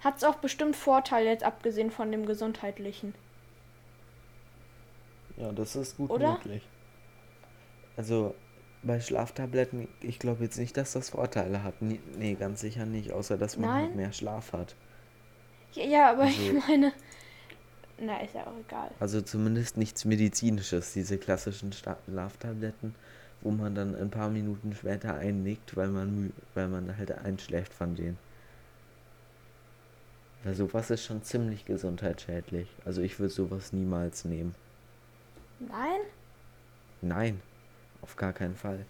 hat es auch bestimmt Vorteile, jetzt abgesehen von dem gesundheitlichen. Ja, das ist gut Oder? möglich. Also bei Schlaftabletten, ich glaube jetzt nicht, dass das Vorteile hat. Nee, nee, ganz sicher nicht, außer dass man halt mehr Schlaf hat. Ja, ja aber ich Also- meine. Na, ist ja auch egal. Also zumindest nichts Medizinisches, diese klassischen Schlaftabletten, wo man dann ein paar Minuten später einnickt, weil man weil man halt einschläft von denen. Weil sowas ist schon ziemlich gesundheitsschädlich. Also ich würde sowas niemals nehmen. Nein? Nein, auf gar keinen Fall.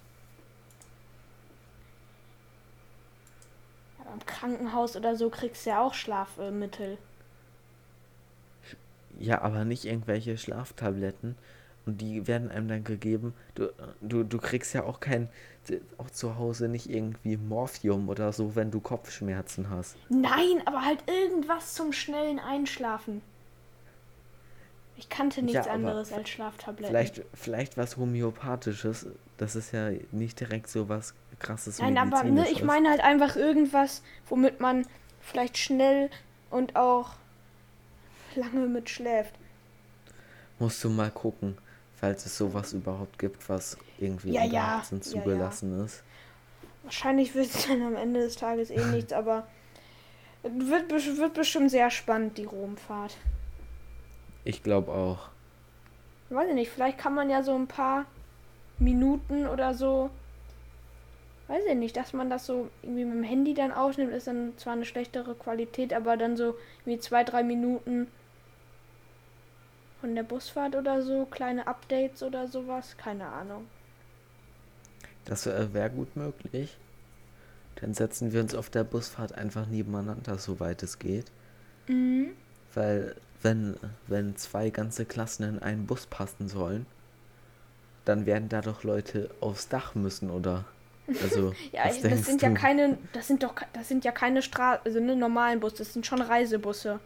Im Krankenhaus oder so kriegst du ja auch Schlafmittel. Ja, aber nicht irgendwelche Schlaftabletten. Und die werden einem dann gegeben. Du, du, du kriegst ja auch kein, auch zu Hause nicht irgendwie Morphium oder so, wenn du Kopfschmerzen hast. Nein, aber halt irgendwas zum schnellen Einschlafen. Ich kannte nichts Ja, anderes als Schlaftabletten. Vielleicht, vielleicht was Homöopathisches. Das ist ja nicht direkt so was krasses Nein, aber ne, ich meine halt einfach irgendwas, womit man vielleicht schnell und auch lange mit schläft. Musst du mal gucken, falls es sowas überhaupt gibt, was irgendwie Ja, unter ja, 18 ja, zugelassen ist. Wahrscheinlich wird es dann am Ende des Tages eh <laughs> nichts, aber wird, wird bestimmt sehr spannend, die Romfahrt. Ich glaube auch. Weiß ich nicht, vielleicht kann man ja so ein paar Minuten oder so, weiß ich nicht, dass man das so irgendwie mit dem Handy dann aufnimmt, ist dann zwar eine schlechtere Qualität, aber dann so wie zwei, drei Minuten von der Busfahrt oder so, kleine Updates oder sowas, keine Ahnung. Das wäre gut möglich. Dann setzen wir uns auf der Busfahrt einfach nebeneinander, soweit es geht. Mhm. Weil, wenn, wenn zwei ganze Klassen in einen Bus passen sollen, dann werden da doch Leute aufs Dach müssen, oder? Also, Ja, ich, das sind du? ja keine, das sind doch, das sind ja keine Straßen, also ne, normalen Bus, das sind schon Reisebusse.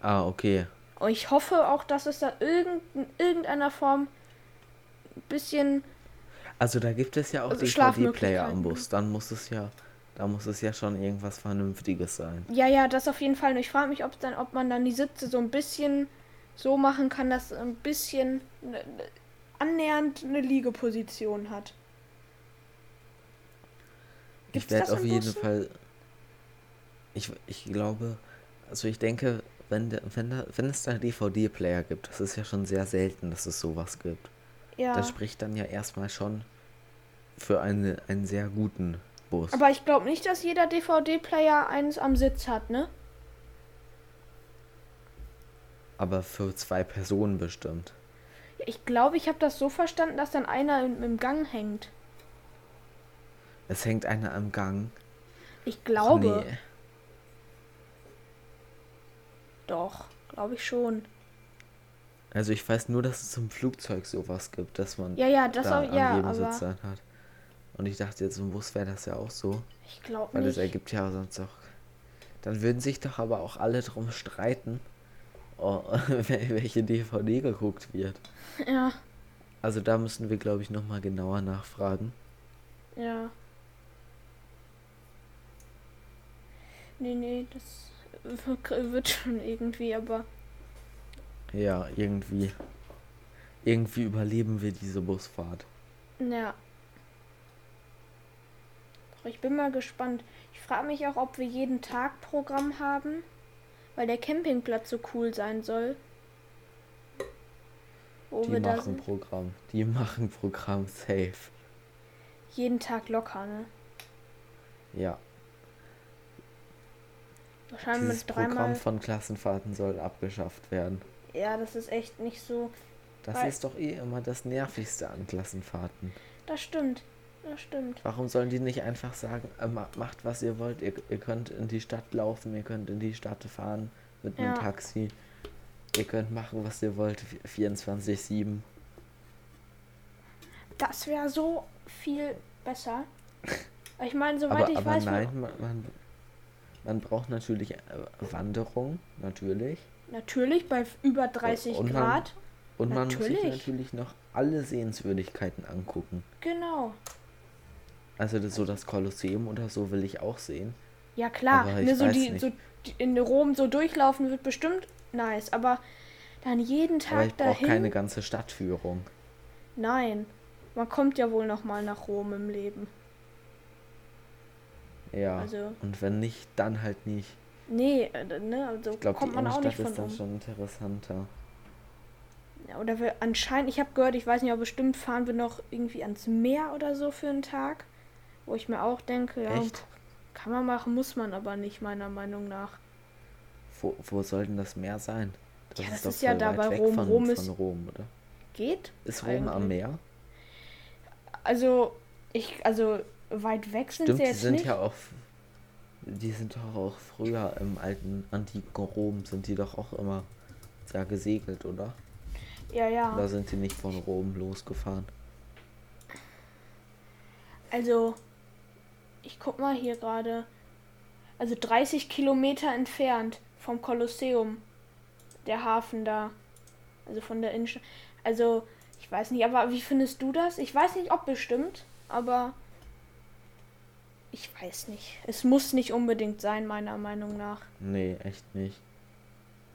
Ah, okay. Und ich hoffe auch, dass es da irgend, in irgendeiner Form ein bisschen Also da gibt es ja auch Also DVD-Player am Bus. Dann muss es ja, da muss es ja schon irgendwas Vernünftiges sein. Ja, ja, das auf jeden Fall. Und ich frage mich, ob dann, ob man dann die Sitze so ein bisschen so machen kann, dass ein bisschen ne, ne, annähernd eine Liegeposition hat. Gibt's ich werde auf jeden? Fall. Ich, ich glaube, also ich denke, wenn, der, wenn, da, wenn es da DVD-Player gibt, das ist ja schon sehr selten, dass es sowas gibt. Ja. Das spricht dann ja erstmal schon für eine, einen sehr guten Bus. Aber ich glaube nicht, dass jeder DVD-Player eins am Sitz hat, ne? Aber für zwei Personen bestimmt. Ich glaube, ich habe das so verstanden, dass dann einer im, im Gang hängt. Es hängt einer am Gang. Ich glaube. nee. Doch, glaube ich schon. Also ich weiß nur, dass es im Flugzeug sowas gibt, dass man Ja, ja, das da auch, ja, jedem Sitz dann hat. Und ich dachte jetzt im Bus wäre das ja auch so. ich glaube Weil das nicht. ergibt ja sonst auch. Dann würden sich doch aber auch alle drum streiten, oh, <laughs> wel- welche DVD geguckt wird. Ja, Also da müssen wir, glaube ich, nochmal genauer nachfragen. ja. Nee, nee, das wird schon irgendwie, aber. Ja, irgendwie. Irgendwie überleben wir diese Busfahrt. Ja. Ich bin mal gespannt. Ich frage mich auch, ob wir jeden Tag Programm haben, weil der Campingplatz so cool sein soll. Wo die machen Programm. Die machen Programm safe. Jeden Tag locker, ne? Ja. Wahrscheinlich Dieses dreimal. Programm von Klassenfahrten soll abgeschafft werden. Ja, das ist echt nicht so. Das ist doch eh immer das Nervigste an Klassenfahrten. Das stimmt. Das stimmt. Warum sollen die nicht einfach sagen, äh, macht was ihr wollt, ihr, ihr könnt in die Stadt laufen, ihr könnt in die Stadt fahren mit einem ja. Taxi. Ihr könnt machen, was ihr wollt, 24-7. Das wäre so viel besser. <laughs> Ich meine, soweit aber, ich aber weiß. Nein, man, man, man braucht natürlich äh, Wanderung, natürlich. Natürlich, bei über 30 und Grad. Man, und man muss sich natürlich noch alle Sehenswürdigkeiten angucken. Genau. Also das, so das Kolosseum oder so will ich auch sehen. Ja klar, ne, so, die, so in Rom so durchlaufen wird bestimmt nice, aber dann jeden Tag aber ich dahin. keine ganze Stadtführung. Nein, man kommt ja wohl noch mal nach Rom im Leben. Ja. Also, und wenn nicht, dann halt nicht. Nee, äh, ne, also ich glaub, kommt man auch nicht von ist dann um. schon interessanter. Ja, oder wir anscheinend, ich habe gehört, ich weiß nicht, aber bestimmt fahren wir noch irgendwie ans Meer oder so für einen Tag. Wo ich mir auch denke, ja, Echt? kann man machen, muss man aber nicht, meiner Meinung nach. Wo, wo soll denn das Meer sein? Das ja, das ist, ist ja da bei Rom. Von, Rom ist. Rom, oder? Geht? Ist Rom eigentlich. am Meer? Also, ich, also weit weg sind Stimmt, sie jetzt die sind nicht. ja auch. Die sind doch auch früher im alten antiken Rom sind die doch auch immer sehr gesegelt, oder? Ja, ja. Oder sind die nicht von Rom losgefahren? Also, ich guck mal hier gerade. Also 30 Kilometer entfernt vom Kolosseum. Der Hafen da. Also von der Innenstadt. Also, ich weiß nicht, aber wie findest du das? Ich weiß nicht, ob bestimmt, aber ich weiß nicht. Es muss nicht unbedingt sein, meiner Meinung nach. Nee, echt nicht.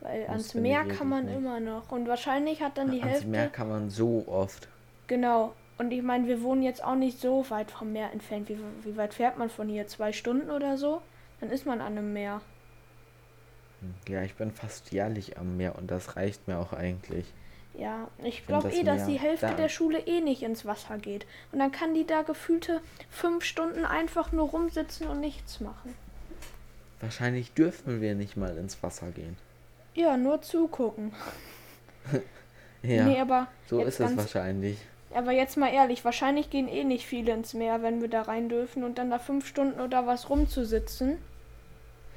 Weil ans Meer kann man nicht. immer noch. Und wahrscheinlich hat dann die ans Hälfte. Ans Meer kann man so oft. Genau. Und ich meine, wir wohnen jetzt auch nicht so weit vom Meer entfernt. Wie, wie weit fährt man von hier? Zwei Stunden oder so? Dann ist man an einem Meer. Ja, ich bin fast jährlich am Meer und das reicht mir auch eigentlich. Ja, ich glaube eh, dass die Hälfte da. der Schule eh nicht ins Wasser geht. Und dann kann die da gefühlte fünf Stunden einfach nur rumsitzen und nichts machen. Wahrscheinlich dürfen wir nicht mal ins Wasser gehen. Ja, nur zugucken. <laughs> ja, nee, aber so ist es wahrscheinlich. Aber jetzt mal ehrlich, wahrscheinlich gehen eh nicht viele ins Meer, wenn wir da rein dürfen und dann da fünf Stunden oder was rumzusitzen.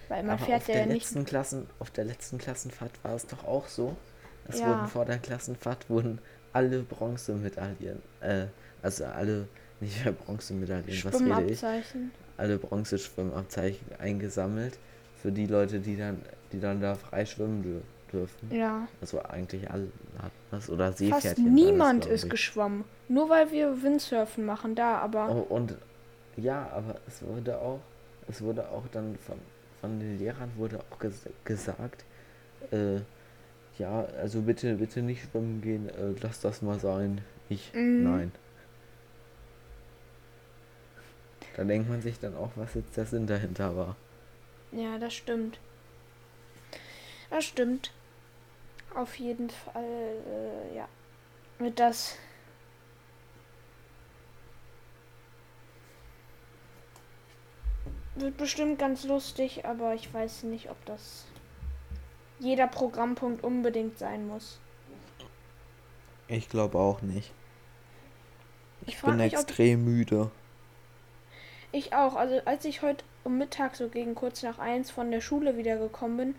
Weil man Aber fährt auf ja der nicht. Letzten Klassen, auf der letzten Klassenfahrt war es doch auch so. Es ja. wurden vor der Klassenfahrt wurden alle Bronzemedaillen, äh, also alle, nicht mehr Bronzemedaillen, was rede ich? Alle Bronzeschwimmabzeichen eingesammelt für die Leute, die dann, die dann da frei schwimmen dürfen dürfen. Ja. Also eigentlich alle hatten das oder Seepferdchen. Fast niemand ist geschwommen. Nur weil wir Windsurfen machen da, aber. Oh, und ja, aber es wurde auch, es wurde auch dann von, von den Lehrern wurde auch ges gesagt, äh, ja, also bitte, bitte nicht schwimmen gehen, äh, lass das mal sein. Ich, mhm. nein. Da denkt man sich dann auch, was jetzt der Sinn dahinter war. Ja, das stimmt. Das stimmt auf jeden Fall, äh, ja, wird das wird bestimmt ganz lustig, aber ich weiß nicht, ob das jeder Programmpunkt unbedingt sein muss. Ich glaube auch nicht. Ich, ich bin mich, extrem müde. Ich auch. Also als ich heute um Mittag so gegen kurz nach eins von der Schule wiedergekommen bin,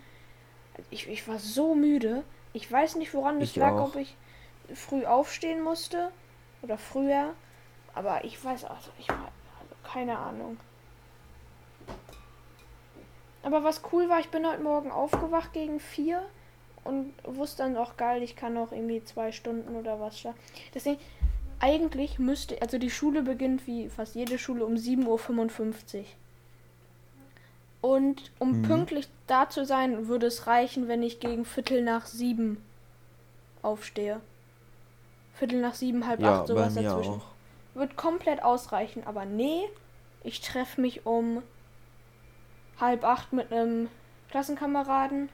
ich, ich war so müde. Ich weiß nicht, woran es lag, auch. ob ich früh aufstehen musste oder früher. Aber ich weiß also, ich war also keine Ahnung. Aber was cool war, ich bin heute Morgen aufgewacht gegen vier und wusste dann auch geil, ich kann noch irgendwie zwei Stunden oder was da. Deswegen, eigentlich müsste, also die Schule beginnt wie fast jede Schule um 7.55 Uhr. Und um Mhm. pünktlich da zu sein, würde es reichen, wenn ich gegen Viertel nach sieben aufstehe. Viertel nach sieben, halb Ja, acht, sowas dazwischen. auch. Wird komplett ausreichen, aber nee, ich treffe mich um halb acht mit einem Klassenkameraden,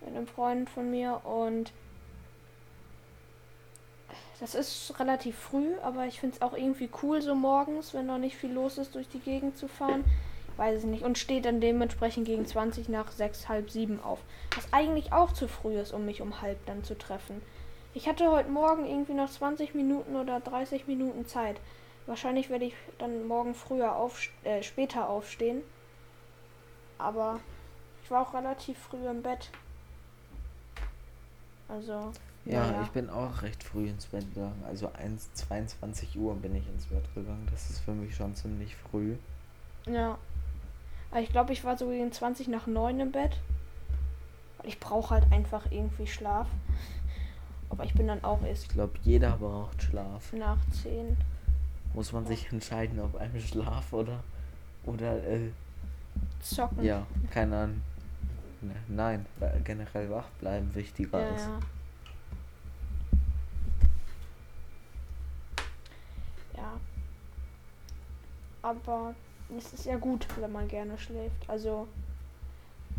mit einem Freund von mir und das ist relativ früh, aber ich finde es auch irgendwie cool, so morgens, wenn noch nicht viel los ist, durch die Gegend zu fahren. Weiß ich nicht. Und steht dann dementsprechend gegen 20 nach sechs, halb sieben auf. Was eigentlich auch zu früh ist, um mich um halb dann zu treffen. Ich hatte heute Morgen irgendwie noch 20 Minuten oder 30 Minuten Zeit. Wahrscheinlich werde ich dann morgen früher auf, äh, später aufstehen. Aber ich war auch relativ früh im Bett. Also. Ja, naja. ich bin auch recht früh ins Bett gegangen. Also 1, 22 Uhr bin ich ins Bett gegangen. Das ist für mich schon ziemlich früh. Ja. Aber ich glaube, ich war so gegen 20 nach 9 im Bett. Weil ich brauche halt einfach irgendwie Schlaf. Aber ich bin dann auch erst Ich glaube, jeder braucht Schlaf. nach 10. Muss man sich entscheiden, ob einem Schlaf oder oder äh, Zocken. ja, keine Ahnung. Ne, Nein, weil generell wach bleiben wichtiger ja, ist. ja. Ja. Aber es ist ja gut, wenn man gerne schläft. Also,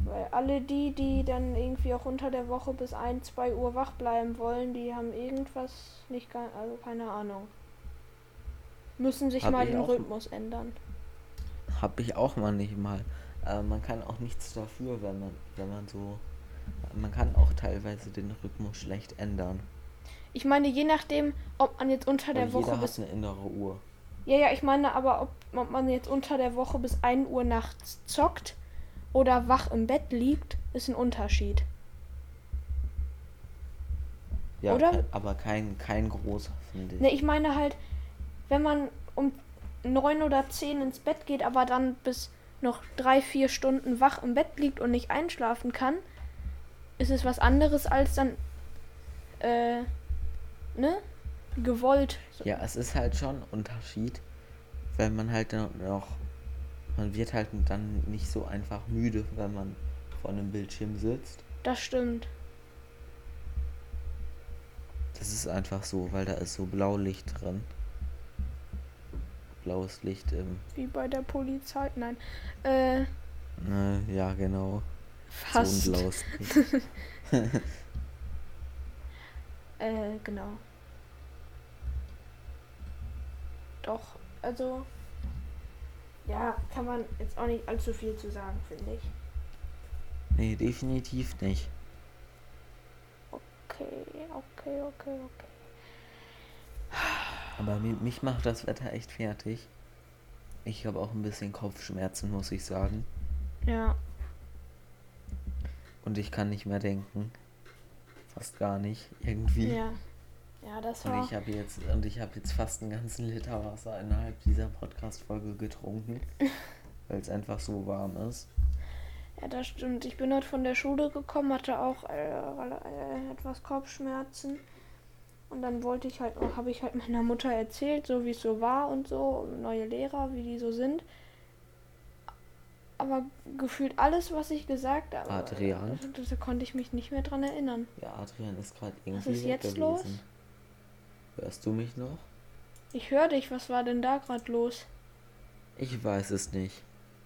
weil alle die, die dann irgendwie auch unter der Woche bis 1, 2 Uhr wach bleiben wollen, die haben irgendwas nicht, also keine Ahnung. Müssen sich Hab mal den. Rhythmus ändern. Hab ich auch mal nicht mal. Äh, man kann auch nichts dafür, wenn man wenn man so man kann auch teilweise den Rhythmus schlecht ändern. Ich meine, je nachdem, ob man jetzt unter der Weil Woche jeder bis hat eine innere Uhr. Ja, ja, ich meine aber, ob, ob man jetzt unter der Woche bis 1 Uhr nachts zockt oder wach im Bett liegt, ist ein Unterschied. Ja, Oder? aber kein kein großer finde ich. Ne, ich meine halt, wenn man um 9 oder 10 ins Bett geht, aber dann bis noch 3, 4 Stunden wach im Bett liegt und nicht einschlafen kann, ist es was anderes als dann, äh, ne? Gewollt. Ja, es ist halt schon ein Unterschied, wenn man halt dann noch man wird halt dann nicht so einfach müde, wenn man vor einem Bildschirm sitzt. Das stimmt. Das ist einfach so, weil da ist so Blaulicht drin. Blaues Licht im. Wie bei der Polizei. Nein. Äh, Ne, ja, genau. fast. So ein blaues <laughs> Licht. <laughs> Äh, genau. Doch, also. Ja, kann man jetzt auch nicht allzu viel zu sagen, finde ich. nee, definitiv nicht. Okay, okay, okay, okay. Aber mi mich macht das Wetter echt fertig. Ich habe auch ein bisschen Kopfschmerzen, muss ich sagen. Ja, Und ich kann nicht mehr denken. Fast gar nicht, irgendwie. ja. Ja, das Und war. ich habe jetzt und ich habe jetzt fast einen ganzen Liter Wasser innerhalb dieser Podcast Folge getrunken, <laughs> weil es einfach so warm ist. Ja, das stimmt. Ich bin heute von der Schule gekommen, hatte auch äh, äh, etwas Kopfschmerzen. Und dann wollte ich halt, habe ich halt meiner Mutter erzählt, so wie es so war und so, neue Lehrer, wie die so sind. Aber gefühlt alles, was ich gesagt habe, Adrian? da, da konnte ich mich nicht mehr dran erinnern. Ja, Adrian ist gerade irgendwie ist jetzt weg los? gewesen. Hörst du mich noch? Ich höre dich, was war denn da gerade los? Ich weiß es nicht.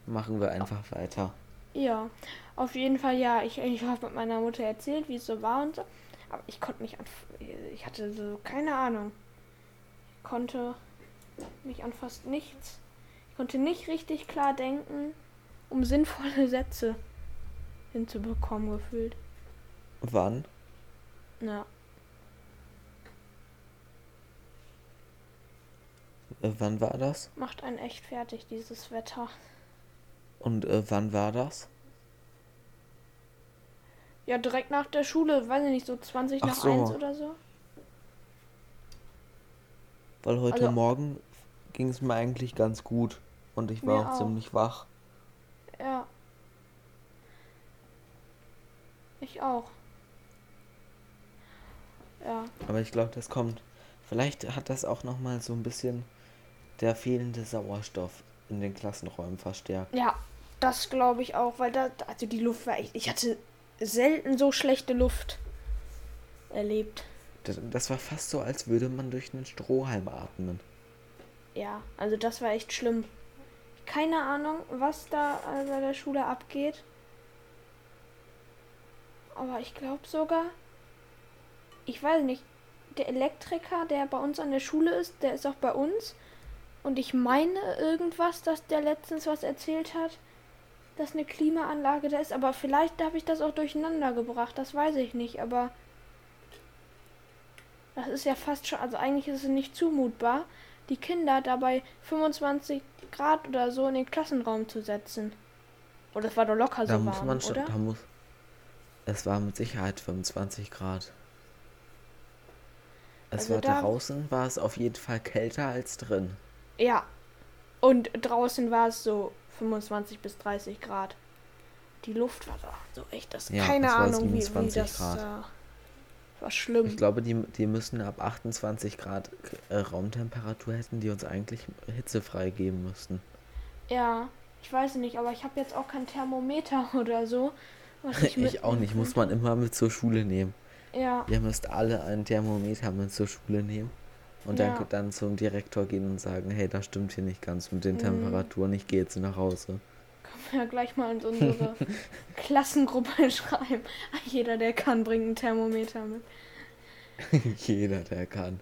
Machen wir einfach weiter. Ja, auf jeden Fall ja. Ich, ich habe mit meiner Mutter erzählt, wie es so war und so. Aber ich konnte mich an. Ich hatte so keine Ahnung. Ich konnte mich an fast nichts. Ich konnte nicht richtig klar denken, um sinnvolle Sätze hinzubekommen, gefühlt. Wann? Ja. Äh, wann war das? Macht einen echt fertig, dieses Wetter. Und äh, wann war das? Ja, direkt nach der Schule, weiß ich nicht, so 20 Ach nach so. 1 oder so. Weil heute Also- Morgen ging es mir eigentlich ganz gut. Und ich war auch auch. ziemlich wach. Ja. Ich auch. Ja. Aber ich glaube, das kommt. Vielleicht hat das auch nochmal so ein bisschen der fehlende Sauerstoff in den Klassenräumen verstärkt. Ja, Das glaube ich auch, weil da, also die Luft war echt. Ich hatte selten so schlechte Luft erlebt. Das, das war fast so, als würde man durch einen Strohhalm atmen. Ja, also das war echt schlimm. Keine Ahnung, was da äh, bei der Schule abgeht. Aber ich glaube sogar, ich weiß nicht, der Elektriker, der bei uns an der Schule ist, der ist auch bei uns. Und ich meine irgendwas, dass der letztens was erzählt hat, dass eine Klimaanlage da ist. Aber vielleicht habe ich das auch durcheinander gebracht, das weiß ich nicht. Aber das ist ja fast schon, also eigentlich ist es nicht zumutbar, die Kinder dabei 25 Grad oder so in den Klassenraum zu setzen. Oder es war doch locker Da so muss warm, man schon, oder? da muss. Es war mit Sicherheit 25 Grad. Es Also war da- draußen, war es auf jeden Fall kälter als drin. Ja. Und draußen war es so 25 bis 30 Grad. Die Luft war da so echt, das Ja, keine Ahnung, wie, wie 27 das Grad. da war schlimm. Ich glaube, die, die müssen ab 28 Grad äh, Raumtemperatur hätten, die uns eigentlich hitzefrei geben müssten. Ja, ich weiß nicht, aber ich habe jetzt auch kein Thermometer <laughs> oder so. Was ich, <laughs> Ich auch nicht, muss man immer mit zur Schule nehmen. Ja, Ihr müsst alle ein Thermometer mit zur Schule nehmen und Ja. dann, dann zum Direktor gehen und sagen, hey, das stimmt hier nicht ganz mit den Mhm. Temperaturen, ich gehe jetzt nach Hause. können wir ja gleich mal in unsere <laughs> Klassengruppe schreiben. Jeder, der kann, bringt ein Thermometer mit. <laughs> Jeder, der kann.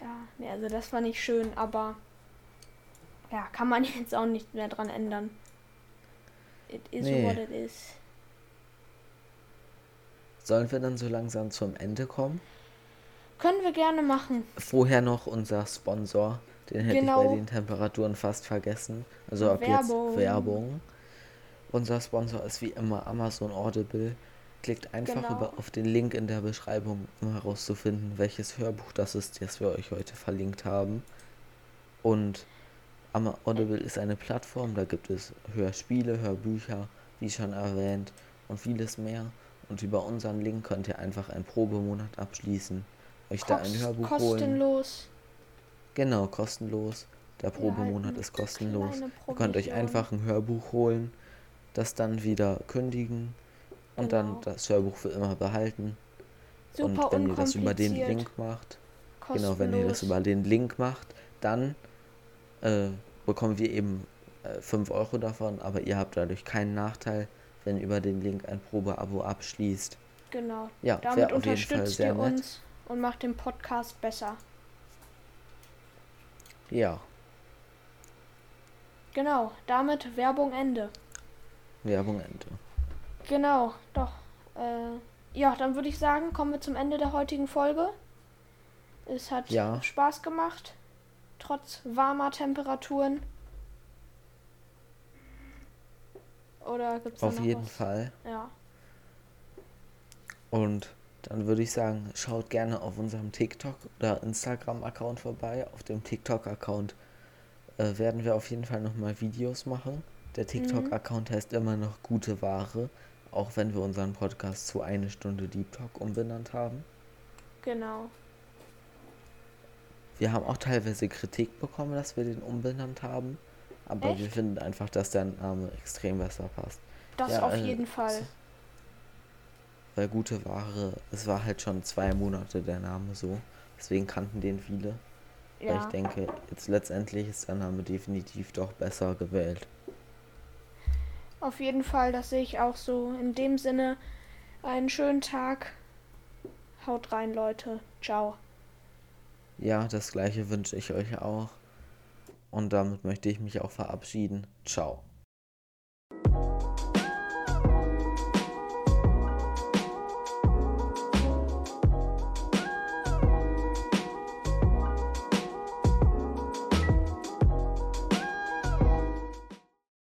Ja, nee, also das war nicht schön, aber ja, kann man <laughs> jetzt auch nicht mehr dran ändern. It is Nee. what it is. Sollen wir dann so langsam zum Ende kommen? Können wir gerne machen. Vorher noch unser Sponsor, den hätte ich Genau. bei den Temperaturen fast vergessen. Also ab Werbung. jetzt Werbung. Unser Sponsor ist wie immer Amazon Audible. Klickt einfach Genau. über, auf den Link in der Beschreibung, um herauszufinden, welches Hörbuch das ist, das wir euch heute verlinkt haben. Und Ama- Audible ist eine Plattform, da gibt es Hörspiele, Hörbücher, wie schon erwähnt, und vieles mehr. Und über unseren Link könnt ihr einfach einen Probemonat abschließen, euch da ein Kost- Hörbuch holen. kostenlos. Genau, kostenlos. Der Probemonat ist kostenlos. Ihr könnt euch einfach ein Hörbuch holen, das dann wieder kündigen und dann Genau. das Hörbuch für immer behalten. Super und wenn ihr das über den Link macht, genau, wenn ihr das kostenlos. über den Link macht, dann äh, bekommen wir eben äh, 5 Euro davon, aber ihr habt dadurch keinen Nachteil, wenn ihr über den Link ein Probeabo abschließt. Genau. Ja, wäre auf jeden Fall sehr nett. uns und macht den Podcast besser. Ja, Genau. Damit Werbung Ende. Werbung Ende. Genau, doch. Äh, ja, dann würde ich sagen, kommen wir zum Ende der heutigen Folge. Es hat Ja. Spaß gemacht, trotz warmer Temperaturen. Oder gibt's da Auf jeden was? Fall. Ja. Und dann würde ich sagen, schaut gerne auf unserem TikTok oder Instagram-Account vorbei. Auf dem TikTok-Account äh, werden wir auf jeden Fall nochmal Videos machen. Der TikTok-Account heißt immer noch gute Ware, auch wenn wir unseren Podcast zu eine Stunde Deep Talk umbenannt haben. Genau. Wir haben auch teilweise Kritik bekommen, dass wir den umbenannt haben. Aber wir Echt? finden einfach, dass der Name extrem besser passt. Das Ja, auf äh, jeden Fall. Weil gute Ware, es war halt schon zwei Monate der Name so. Deswegen kannten den viele. Weil ich Ja. denke, jetzt letztendlich ist der Name definitiv doch besser gewählt. Auf jeden Fall, das sehe ich auch so. In dem Sinne, einen schönen Tag. Haut rein, Leute. Ciao. Ja, das gleiche wünsche ich euch auch. Und damit möchte ich mich auch verabschieden. Ciao.